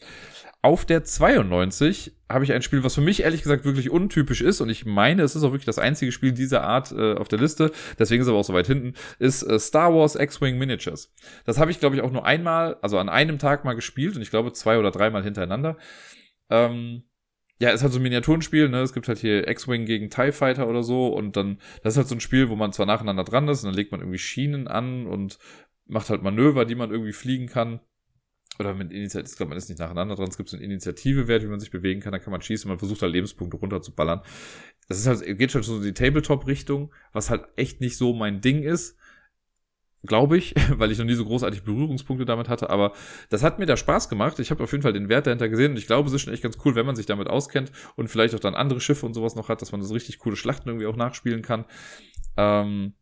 Auf der 92 habe ich ein Spiel, was für mich ehrlich gesagt wirklich untypisch ist und ich meine, es ist auch wirklich das einzige Spiel dieser Art äh, auf der Liste, deswegen ist es aber auch so weit hinten, ist äh, Star Wars X-Wing Miniatures. Das habe ich, glaube ich, auch nur einmal, also an einem Tag mal gespielt und ich glaube zwei oder dreimal hintereinander. Ähm, ja, ist halt so ein Miniaturenspiel, ne? Es gibt halt hier X-Wing gegen TIE Fighter oder so und dann, das ist halt so ein Spiel, wo man zwar nacheinander dran ist und dann legt man irgendwie Schienen an und macht halt Manöver, die man irgendwie fliegen kann. Oder mit Initiative, ich glaube, man ist nicht nacheinander dran, es gibt so einen Initiative-Wert, wie man sich bewegen kann, da kann man schießen, man versucht halt Lebenspunkte runterzuballern. Das ist halt, geht schon so in die Tabletop-Richtung, was halt echt nicht so mein Ding ist glaube ich, weil ich noch nie so großartig Berührungspunkte damit hatte. Aber das hat mir da Spaß gemacht. Ich habe auf jeden Fall den Wert dahinter gesehen und ich glaube, es ist schon echt ganz cool, wenn man sich damit auskennt und vielleicht auch dann andere Schiffe und sowas noch hat, dass man so richtig coole Schlachten irgendwie auch nachspielen kann. Ähm,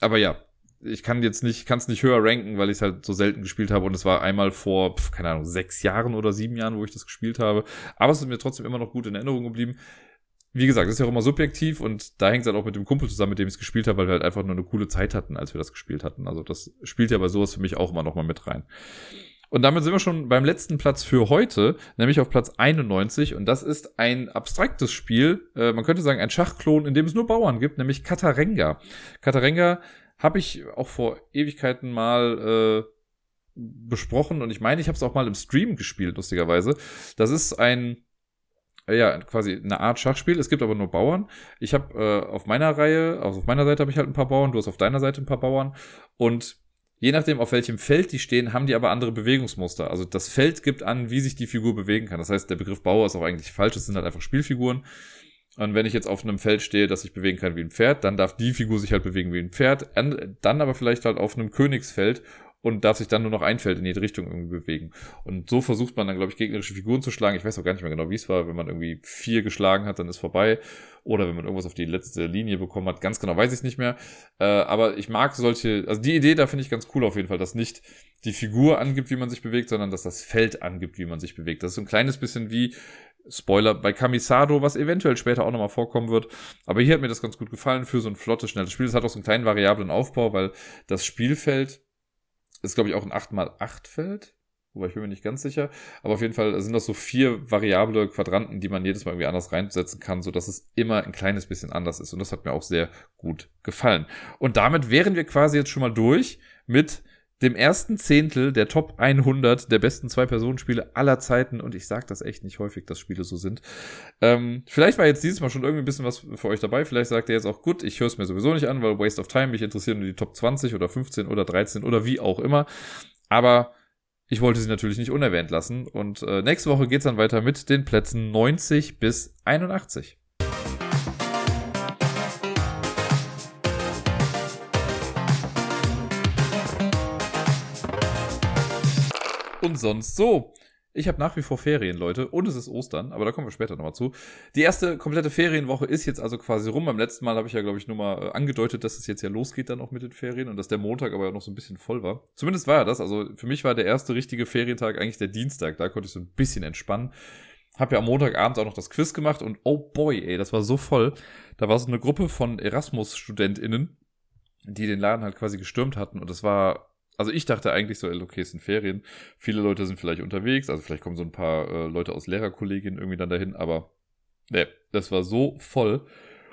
aber ja, ich kann jetzt nicht, kann es nicht höher ranken, weil ich es halt so selten gespielt habe und es war einmal vor, keine Ahnung, sechs Jahren oder sieben Jahren, wo ich das gespielt habe. Aber es ist mir trotzdem immer noch gut in Erinnerung geblieben wie gesagt, das ist ja auch immer subjektiv und da hängt es halt auch mit dem Kumpel zusammen, mit dem ich es gespielt habe, weil wir halt einfach nur eine coole Zeit hatten, als wir das gespielt hatten. Also das spielt ja bei sowas für mich auch immer nochmal mit rein. Und damit sind wir schon beim letzten Platz für heute, nämlich auf Platz 91. Und das ist ein abstraktes Spiel, äh, man könnte sagen ein Schachklon, in dem es nur Bauern gibt, nämlich Katarenga. Katarenga habe ich auch vor Ewigkeiten mal äh, besprochen und ich meine, ich habe es auch mal im Stream gespielt, lustigerweise. Das ist ein ja, quasi eine Art Schachspiel. Es gibt aber nur Bauern. Ich habe äh, auf meiner Reihe, also auf meiner Seite habe ich halt ein paar Bauern, du hast auf deiner Seite ein paar Bauern. Und je nachdem, auf welchem Feld die stehen, haben die aber andere Bewegungsmuster. Also das Feld gibt an, wie sich die Figur bewegen kann. Das heißt, der Begriff Bauer ist auch eigentlich falsch. Es sind halt einfach Spielfiguren. Und wenn ich jetzt auf einem Feld stehe, das sich bewegen kann wie ein Pferd, dann darf die Figur sich halt bewegen wie ein Pferd. Dann aber vielleicht halt auf einem Königsfeld und darf sich dann nur noch ein Feld in jede Richtung irgendwie bewegen. Und so versucht man dann, glaube ich, gegnerische Figuren zu schlagen. Ich weiß auch gar nicht mehr genau, wie es war. Wenn man irgendwie vier geschlagen hat, dann ist vorbei. Oder wenn man irgendwas auf die letzte Linie bekommen hat. Ganz genau weiß ich nicht mehr. Äh, aber ich mag solche, also die Idee da finde ich ganz cool auf jeden Fall, dass nicht die Figur angibt, wie man sich bewegt, sondern dass das Feld angibt, wie man sich bewegt. Das ist so ein kleines bisschen wie Spoiler bei Kamisado, was eventuell später auch nochmal vorkommen wird. Aber hier hat mir das ganz gut gefallen für so ein flottes, schnelles Spiel. Es hat auch so einen kleinen variablen Aufbau, weil das Spielfeld ist, glaube ich, auch ein 8x8-Feld. Wobei ich bin mir nicht ganz sicher. Aber auf jeden Fall sind das so vier variable Quadranten, die man jedes Mal irgendwie anders reinsetzen kann, sodass es immer ein kleines bisschen anders ist. Und das hat mir auch sehr gut gefallen. Und damit wären wir quasi jetzt schon mal durch mit dem ersten Zehntel der Top 100 der besten Zwei-Personen-Spiele aller Zeiten. Und ich sage das echt nicht häufig, dass Spiele so sind. Ähm, vielleicht war jetzt dieses Mal schon irgendwie ein bisschen was für euch dabei. Vielleicht sagt ihr jetzt auch, gut, ich höre es mir sowieso nicht an, weil Waste of Time, mich interessieren nur die Top 20 oder 15 oder 13 oder wie auch immer. Aber ich wollte sie natürlich nicht unerwähnt lassen. Und äh, nächste Woche geht's dann weiter mit den Plätzen 90 bis 81. und sonst so. Ich habe nach wie vor Ferien, Leute, und es ist Ostern, aber da kommen wir später nochmal zu. Die erste komplette Ferienwoche ist jetzt also quasi rum. Beim letzten Mal habe ich ja, glaube ich, nur mal äh, angedeutet, dass es jetzt ja losgeht dann auch mit den Ferien und dass der Montag aber ja noch so ein bisschen voll war. Zumindest war er das. Also für mich war der erste richtige Ferientag eigentlich der Dienstag. Da konnte ich so ein bisschen entspannen. Hab ja am Montagabend auch noch das Quiz gemacht und oh boy, ey, das war so voll. Da war so eine Gruppe von Erasmus-StudentInnen, die den Laden halt quasi gestürmt hatten und das war also ich dachte eigentlich so, okay, es sind Ferien. Viele Leute sind vielleicht unterwegs, also vielleicht kommen so ein paar äh, Leute aus Lehrerkollegien irgendwie dann dahin, aber Nee, das war so voll.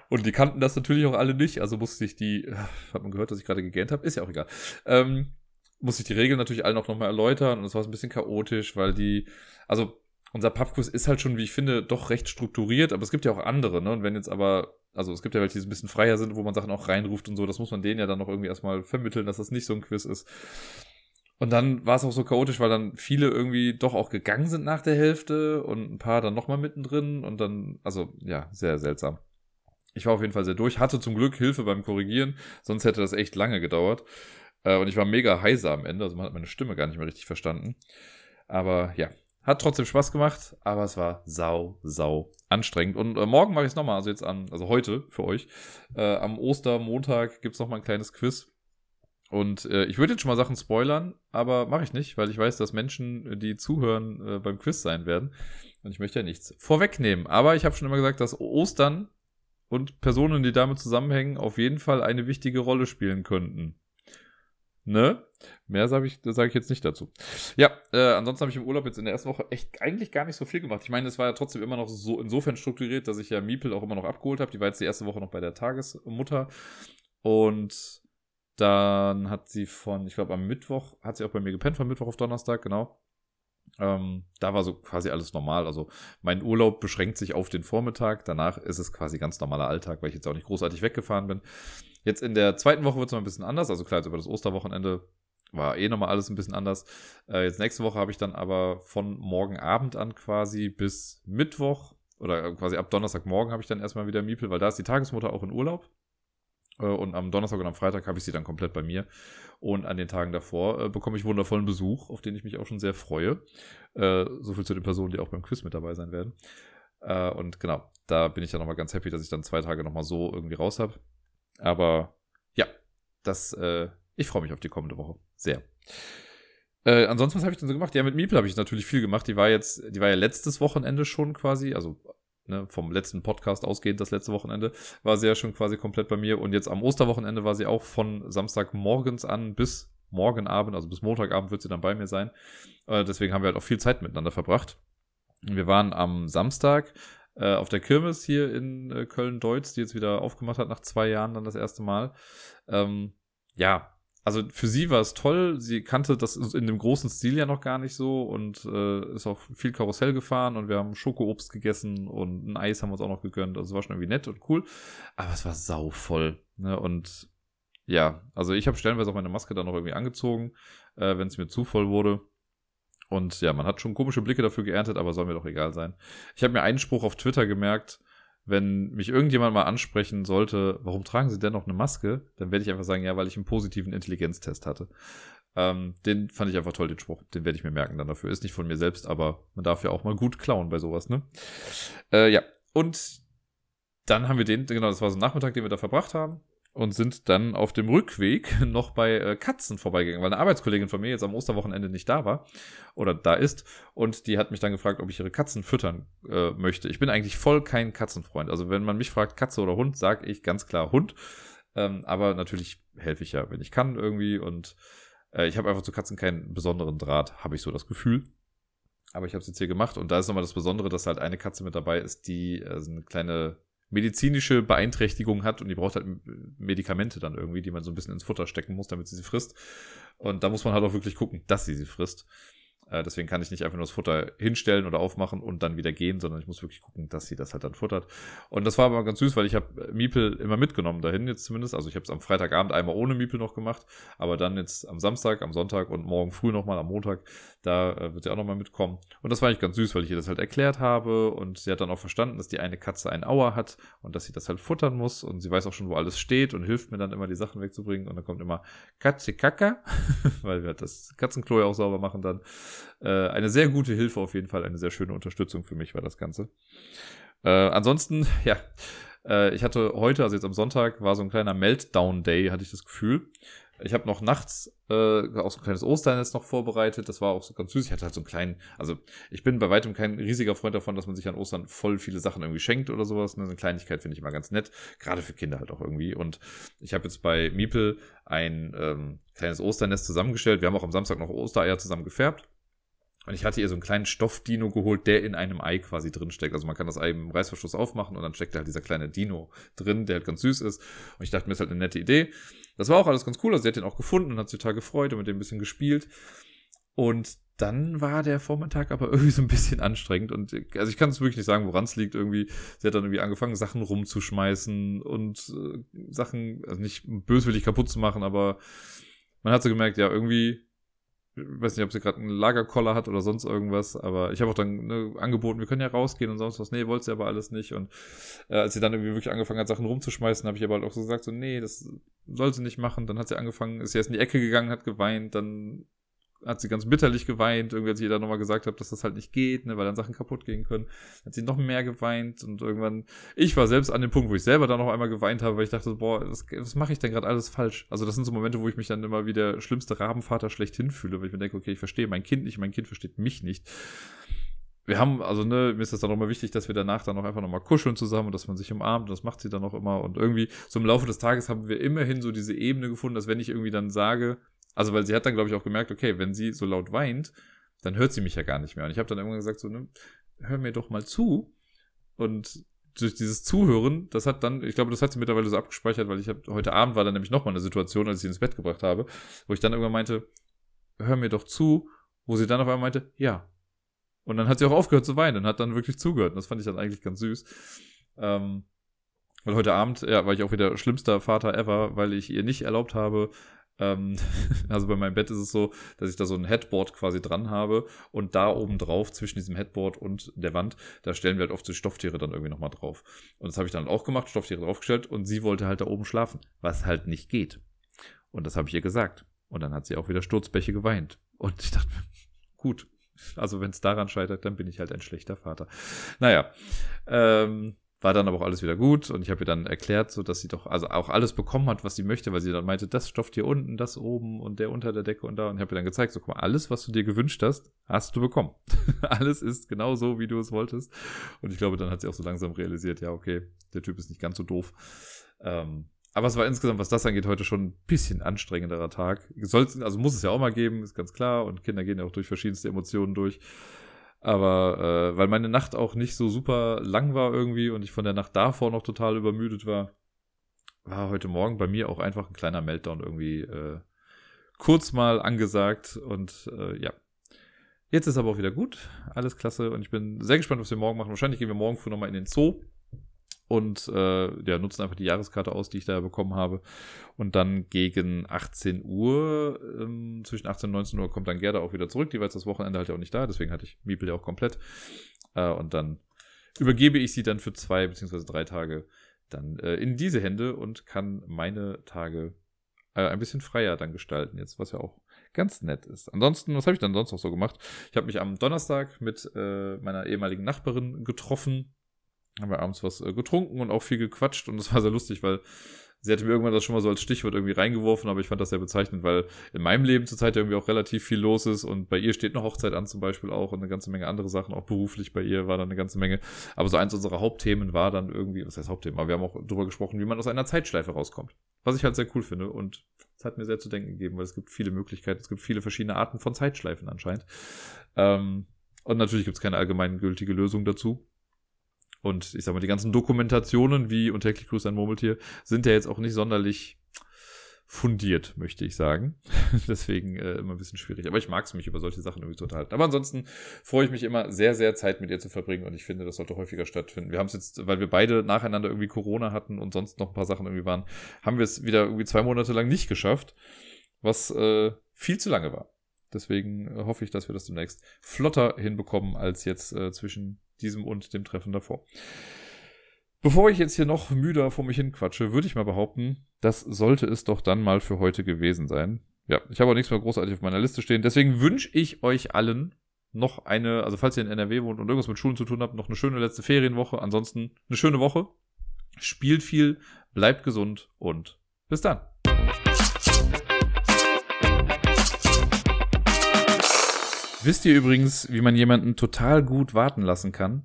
Und die kannten das natürlich auch alle nicht, also musste ich die, hat man gehört, dass ich gerade gegähnt habe, ist ja auch egal. Ähm, musste ich die Regeln natürlich allen auch nochmal erläutern und es war ein bisschen chaotisch, weil die, also unser Pubquiz ist halt schon, wie ich finde, doch recht strukturiert, aber es gibt ja auch andere, ne? Und wenn jetzt aber, also es gibt ja welche, die ein bisschen freier sind, wo man Sachen auch reinruft und so, das muss man denen ja dann noch irgendwie erstmal vermitteln, dass das nicht so ein Quiz ist. Und dann war es auch so chaotisch, weil dann viele irgendwie doch auch gegangen sind nach der Hälfte und ein paar dann nochmal mittendrin und dann, also ja, sehr seltsam. Ich war auf jeden Fall sehr durch, hatte zum Glück Hilfe beim Korrigieren, sonst hätte das echt lange gedauert. Äh, und ich war mega heiser am Ende, also man hat meine Stimme gar nicht mehr richtig verstanden. Aber ja, hat trotzdem Spaß gemacht, aber es war sau, sau anstrengend. Und äh, morgen mache ich es nochmal, also jetzt an, also heute für euch. Äh, am Ostermontag gibt es nochmal ein kleines Quiz. Und äh, ich würde jetzt schon mal Sachen spoilern, aber mache ich nicht, weil ich weiß, dass Menschen, die zuhören, äh, beim Quiz sein werden. Und ich möchte ja nichts vorwegnehmen. Aber ich habe schon immer gesagt, dass Ostern und Personen, die damit zusammenhängen, auf jeden Fall eine wichtige Rolle spielen könnten. Ne? Mehr sage ich, sag ich jetzt nicht dazu. Ja, äh, ansonsten habe ich im Urlaub jetzt in der ersten Woche echt eigentlich gar nicht so viel gemacht. Ich meine, es war ja trotzdem immer noch so insofern strukturiert, dass ich ja Miepel auch immer noch abgeholt habe. Die war jetzt die erste Woche noch bei der Tagesmutter. Und dann hat sie von, ich glaube, am Mittwoch, hat sie auch bei mir gepennt, von Mittwoch auf Donnerstag, genau. Ähm, da war so quasi alles normal. Also mein Urlaub beschränkt sich auf den Vormittag. Danach ist es quasi ganz normaler Alltag, weil ich jetzt auch nicht großartig weggefahren bin. Jetzt in der zweiten Woche wird es noch ein bisschen anders. Also klar, jetzt über das Osterwochenende war eh nochmal alles ein bisschen anders. Äh, jetzt nächste Woche habe ich dann aber von morgen Abend an quasi bis Mittwoch oder quasi ab Donnerstagmorgen habe ich dann erstmal wieder Miepel, weil da ist die Tagesmutter auch in Urlaub. Äh, und am Donnerstag und am Freitag habe ich sie dann komplett bei mir. Und an den Tagen davor äh, bekomme ich wundervollen Besuch, auf den ich mich auch schon sehr freue. Äh, so viel zu den Personen, die auch beim Quiz mit dabei sein werden. Äh, und genau, da bin ich dann nochmal ganz happy, dass ich dann zwei Tage nochmal so irgendwie raus habe. Aber ja, das, äh, ich freue mich auf die kommende Woche. Sehr. Äh, ansonsten, was habe ich denn so gemacht? Ja, mit Miepel habe ich natürlich viel gemacht. Die war jetzt, die war ja letztes Wochenende schon quasi, also ne, vom letzten Podcast ausgehend, das letzte Wochenende, war sie ja schon quasi komplett bei mir. Und jetzt am Osterwochenende war sie auch von Samstagmorgens an bis morgen Abend, also bis Montagabend wird sie dann bei mir sein. Äh, deswegen haben wir halt auch viel Zeit miteinander verbracht. Wir waren am Samstag äh, auf der Kirmes hier in äh, Köln-Deutz, die jetzt wieder aufgemacht hat nach zwei Jahren dann das erste Mal. Ähm, ja, also für sie war es toll. Sie kannte das in dem großen Stil ja noch gar nicht so und äh, ist auch viel Karussell gefahren und wir haben Schokoobst gegessen und ein Eis haben wir uns auch noch gegönnt. Also es war schon irgendwie nett und cool. Aber es war sauvoll. Ne? Und ja, also ich habe stellenweise auch meine Maske dann noch irgendwie angezogen, äh, wenn es mir zu voll wurde. Und ja, man hat schon komische Blicke dafür geerntet, aber soll mir doch egal sein. Ich habe mir einen Spruch auf Twitter gemerkt, wenn mich irgendjemand mal ansprechen sollte, warum tragen Sie denn noch eine Maske, dann werde ich einfach sagen, ja, weil ich einen positiven Intelligenztest hatte. Ähm, den fand ich einfach toll, den Spruch. Den werde ich mir merken dann dafür. Ist nicht von mir selbst, aber man darf ja auch mal gut klauen bei sowas, ne? Äh, ja, und dann haben wir den, genau, das war so ein Nachmittag, den wir da verbracht haben und sind dann auf dem Rückweg noch bei äh, Katzen vorbeigegangen, weil eine Arbeitskollegin von mir jetzt am Osterwochenende nicht da war oder da ist und die hat mich dann gefragt, ob ich ihre Katzen füttern äh, möchte. Ich bin eigentlich voll kein Katzenfreund. Also wenn man mich fragt, Katze oder Hund, sage ich ganz klar Hund. Ähm, aber natürlich helfe ich ja, wenn ich kann irgendwie und äh, ich habe einfach zu Katzen keinen besonderen Draht, habe ich so das Gefühl. Aber ich habe es jetzt hier gemacht und da ist nochmal das Besondere, dass halt eine Katze mit dabei ist, die äh, eine kleine medizinische Beeinträchtigung hat und die braucht halt Medikamente dann irgendwie, die man so ein bisschen ins Futter stecken muss, damit sie sie frisst. Und da muss man halt auch wirklich gucken, dass sie sie frisst. Äh, deswegen kann ich nicht einfach nur das Futter hinstellen oder aufmachen und dann wieder gehen, sondern ich muss wirklich gucken, dass sie das halt dann futtert. Und das war aber ganz süß, weil ich habe Miepel immer mitgenommen dahin jetzt zumindest. Also ich habe es am Freitagabend einmal ohne Miepel noch gemacht, aber dann jetzt am Samstag, am Sonntag und morgen früh nochmal am Montag, da äh, wird sie auch nochmal mitkommen. Und das war eigentlich ganz süß, weil ich ihr das halt erklärt habe und sie hat dann auch verstanden, dass die eine Katze ein Auer hat und dass sie das halt futtern muss und sie weiß auch schon, wo alles steht und hilft mir dann immer die Sachen wegzubringen und dann kommt immer Katze Kaka, weil wir halt das Katzenklo ja auch sauber machen dann. Äh, eine sehr gute Hilfe auf jeden Fall, eine sehr schöne Unterstützung für mich war das Ganze. Äh, ansonsten, ja, äh, ich hatte heute, also jetzt am Sonntag, war so ein kleiner Meltdown-Day, hatte ich das Gefühl. Ich habe noch nachts äh, auch so ein kleines Osternest noch vorbereitet. Das war auch so ganz süß. Ich hatte halt so einen kleinen, also ich bin bei weitem kein riesiger Freund davon, dass man sich an Ostern voll viele Sachen irgendwie schenkt oder sowas. Eine Kleinigkeit finde ich immer ganz nett. Gerade für Kinder halt auch irgendwie. Und ich habe jetzt bei Miepel ein ähm, kleines Osternest zusammengestellt. Wir haben auch am Samstag noch Ostereier zusammen gefärbt. Und ich hatte ihr so einen kleinen Stoffdino geholt, der in einem Ei quasi drin steckt. Also man kann das Ei im Reißverschluss aufmachen und dann steckt da halt dieser kleine Dino drin, der halt ganz süß ist. Und ich dachte mir, ist halt eine nette Idee. Das war auch alles ganz cool. Also sie hat den auch gefunden und hat sich total gefreut und mit dem ein bisschen gespielt. Und dann war der Vormittag aber irgendwie so ein bisschen anstrengend. Und also ich kann es wirklich nicht sagen, woran es liegt. Irgendwie, sie hat dann irgendwie angefangen, Sachen rumzuschmeißen und äh, Sachen, also nicht böswillig kaputt zu machen, aber man hat so gemerkt, ja, irgendwie weiß nicht, ob sie gerade einen Lagerkoller hat oder sonst irgendwas, aber ich habe auch dann ne, angeboten, wir können ja rausgehen und sonst was. Nee, wollte sie aber alles nicht. Und äh, als sie dann irgendwie wirklich angefangen hat, Sachen rumzuschmeißen, habe ich aber halt auch so gesagt, so, nee, das soll sie nicht machen. Dann hat sie angefangen, ist jetzt in die Ecke gegangen, hat geweint, dann hat sie ganz bitterlich geweint, irgendwie als ich ihr dann nochmal gesagt habe, dass das halt nicht geht, ne, weil dann Sachen kaputt gehen können, hat sie noch mehr geweint und irgendwann, ich war selbst an dem Punkt, wo ich selber dann noch einmal geweint habe, weil ich dachte, boah, was, was mache ich denn gerade alles falsch? Also das sind so Momente, wo ich mich dann immer wie der schlimmste Rabenvater schlechthin fühle, weil ich mir denke, okay, ich verstehe mein Kind nicht, mein Kind versteht mich nicht. Wir haben, also ne, mir ist das dann auch mal wichtig, dass wir danach dann auch einfach nochmal kuscheln zusammen und dass man sich umarmt, das macht sie dann auch immer und irgendwie so im Laufe des Tages haben wir immerhin so diese Ebene gefunden, dass wenn ich irgendwie dann sage, also, weil sie hat dann, glaube ich, auch gemerkt, okay, wenn sie so laut weint, dann hört sie mich ja gar nicht mehr. Und ich habe dann irgendwann gesagt, so, ne, hör mir doch mal zu. Und durch dieses Zuhören, das hat dann, ich glaube, das hat sie mittlerweile so abgespeichert, weil ich habe heute Abend war dann nämlich nochmal eine Situation, als ich sie ins Bett gebracht habe, wo ich dann irgendwann meinte, hör mir doch zu, wo sie dann auf einmal meinte, ja. Und dann hat sie auch aufgehört zu weinen und hat dann wirklich zugehört. Und das fand ich dann eigentlich ganz süß. Ähm, weil heute Abend, ja, war ich auch wieder schlimmster Vater ever, weil ich ihr nicht erlaubt habe, ähm, also bei meinem Bett ist es so, dass ich da so ein Headboard quasi dran habe und da oben drauf zwischen diesem Headboard und der Wand, da stellen wir halt oft so Stofftiere dann irgendwie nochmal drauf. Und das habe ich dann auch gemacht, Stofftiere draufgestellt und sie wollte halt da oben schlafen, was halt nicht geht. Und das habe ich ihr gesagt. Und dann hat sie auch wieder Sturzbäche geweint. Und ich dachte, gut, also wenn es daran scheitert, dann bin ich halt ein schlechter Vater. Naja, ähm, war dann aber auch alles wieder gut und ich habe ihr dann erklärt, so dass sie doch also auch alles bekommen hat, was sie möchte, weil sie dann meinte, das stofft hier unten, das oben und der unter der Decke und da und ich habe ihr dann gezeigt, so guck mal, alles, was du dir gewünscht hast, hast du bekommen. alles ist genau so, wie du es wolltest und ich glaube, dann hat sie auch so langsam realisiert, ja, okay, der Typ ist nicht ganz so doof. Ähm, aber es war insgesamt, was das angeht, heute schon ein bisschen anstrengenderer Tag. Soll's, also muss es ja auch mal geben, ist ganz klar und Kinder gehen ja auch durch verschiedenste Emotionen durch. Aber äh, weil meine Nacht auch nicht so super lang war irgendwie und ich von der Nacht davor noch total übermüdet war, war heute Morgen bei mir auch einfach ein kleiner Meltdown irgendwie äh, kurz mal angesagt. Und äh, ja, jetzt ist aber auch wieder gut. Alles klasse und ich bin sehr gespannt, was wir morgen machen. Wahrscheinlich gehen wir morgen früh nochmal in den Zoo und äh, ja, nutzen einfach die Jahreskarte aus, die ich da bekommen habe. Und dann gegen 18 Uhr, ähm, zwischen 18 und 19 Uhr kommt dann Gerda auch wieder zurück. Die war jetzt das Wochenende halt ja auch nicht da, deswegen hatte ich Miepel ja auch komplett. Äh, und dann übergebe ich sie dann für zwei beziehungsweise drei Tage dann äh, in diese Hände und kann meine Tage äh, ein bisschen freier dann gestalten jetzt, was ja auch ganz nett ist. Ansonsten, was habe ich dann sonst noch so gemacht? Ich habe mich am Donnerstag mit äh, meiner ehemaligen Nachbarin getroffen haben wir abends was äh, getrunken und auch viel gequatscht und das war sehr lustig, weil sie hatte mir irgendwann das schon mal so als Stichwort irgendwie reingeworfen, aber ich fand das sehr bezeichnend, weil in meinem Leben zurzeit irgendwie auch relativ viel los ist und bei ihr steht eine Hochzeit an zum Beispiel auch und eine ganze Menge andere Sachen, auch beruflich bei ihr war dann eine ganze Menge. Aber so eins unserer Hauptthemen war dann irgendwie, was heißt Hauptthema, aber wir haben auch darüber gesprochen, wie man aus einer Zeitschleife rauskommt. Was ich halt sehr cool finde und es hat mir sehr zu denken gegeben, weil es gibt viele Möglichkeiten, es gibt viele verschiedene Arten von Zeitschleifen anscheinend. Ähm, und natürlich gibt es keine allgemeingültige Lösung dazu. Und ich sag mal, die ganzen Dokumentationen wie und täglich grüßt ein Murmeltier sind ja jetzt auch nicht sonderlich fundiert, möchte ich sagen. Deswegen äh, immer ein bisschen schwierig. Aber ich mag es, mich über solche Sachen irgendwie zu unterhalten. Aber ansonsten freue ich mich immer sehr, sehr Zeit mit ihr zu verbringen und ich finde, das sollte häufiger stattfinden. Wir haben es jetzt, weil wir beide nacheinander irgendwie Corona hatten und sonst noch ein paar Sachen irgendwie waren, haben wir es wieder irgendwie zwei Monate lang nicht geschafft, was äh, viel zu lange war. Deswegen äh, hoffe ich, dass wir das demnächst flotter hinbekommen als jetzt äh, zwischen diesem und dem Treffen davor. Bevor ich jetzt hier noch müder vor mich hinquatsche, würde ich mal behaupten, das sollte es doch dann mal für heute gewesen sein. Ja, ich habe auch nichts mehr großartig auf meiner Liste stehen. Deswegen wünsche ich euch allen noch eine, also falls ihr in NRW wohnt und irgendwas mit Schulen zu tun habt, noch eine schöne letzte Ferienwoche. Ansonsten eine schöne Woche. Spielt viel, bleibt gesund und bis dann. Wisst ihr übrigens, wie man jemanden total gut warten lassen kann?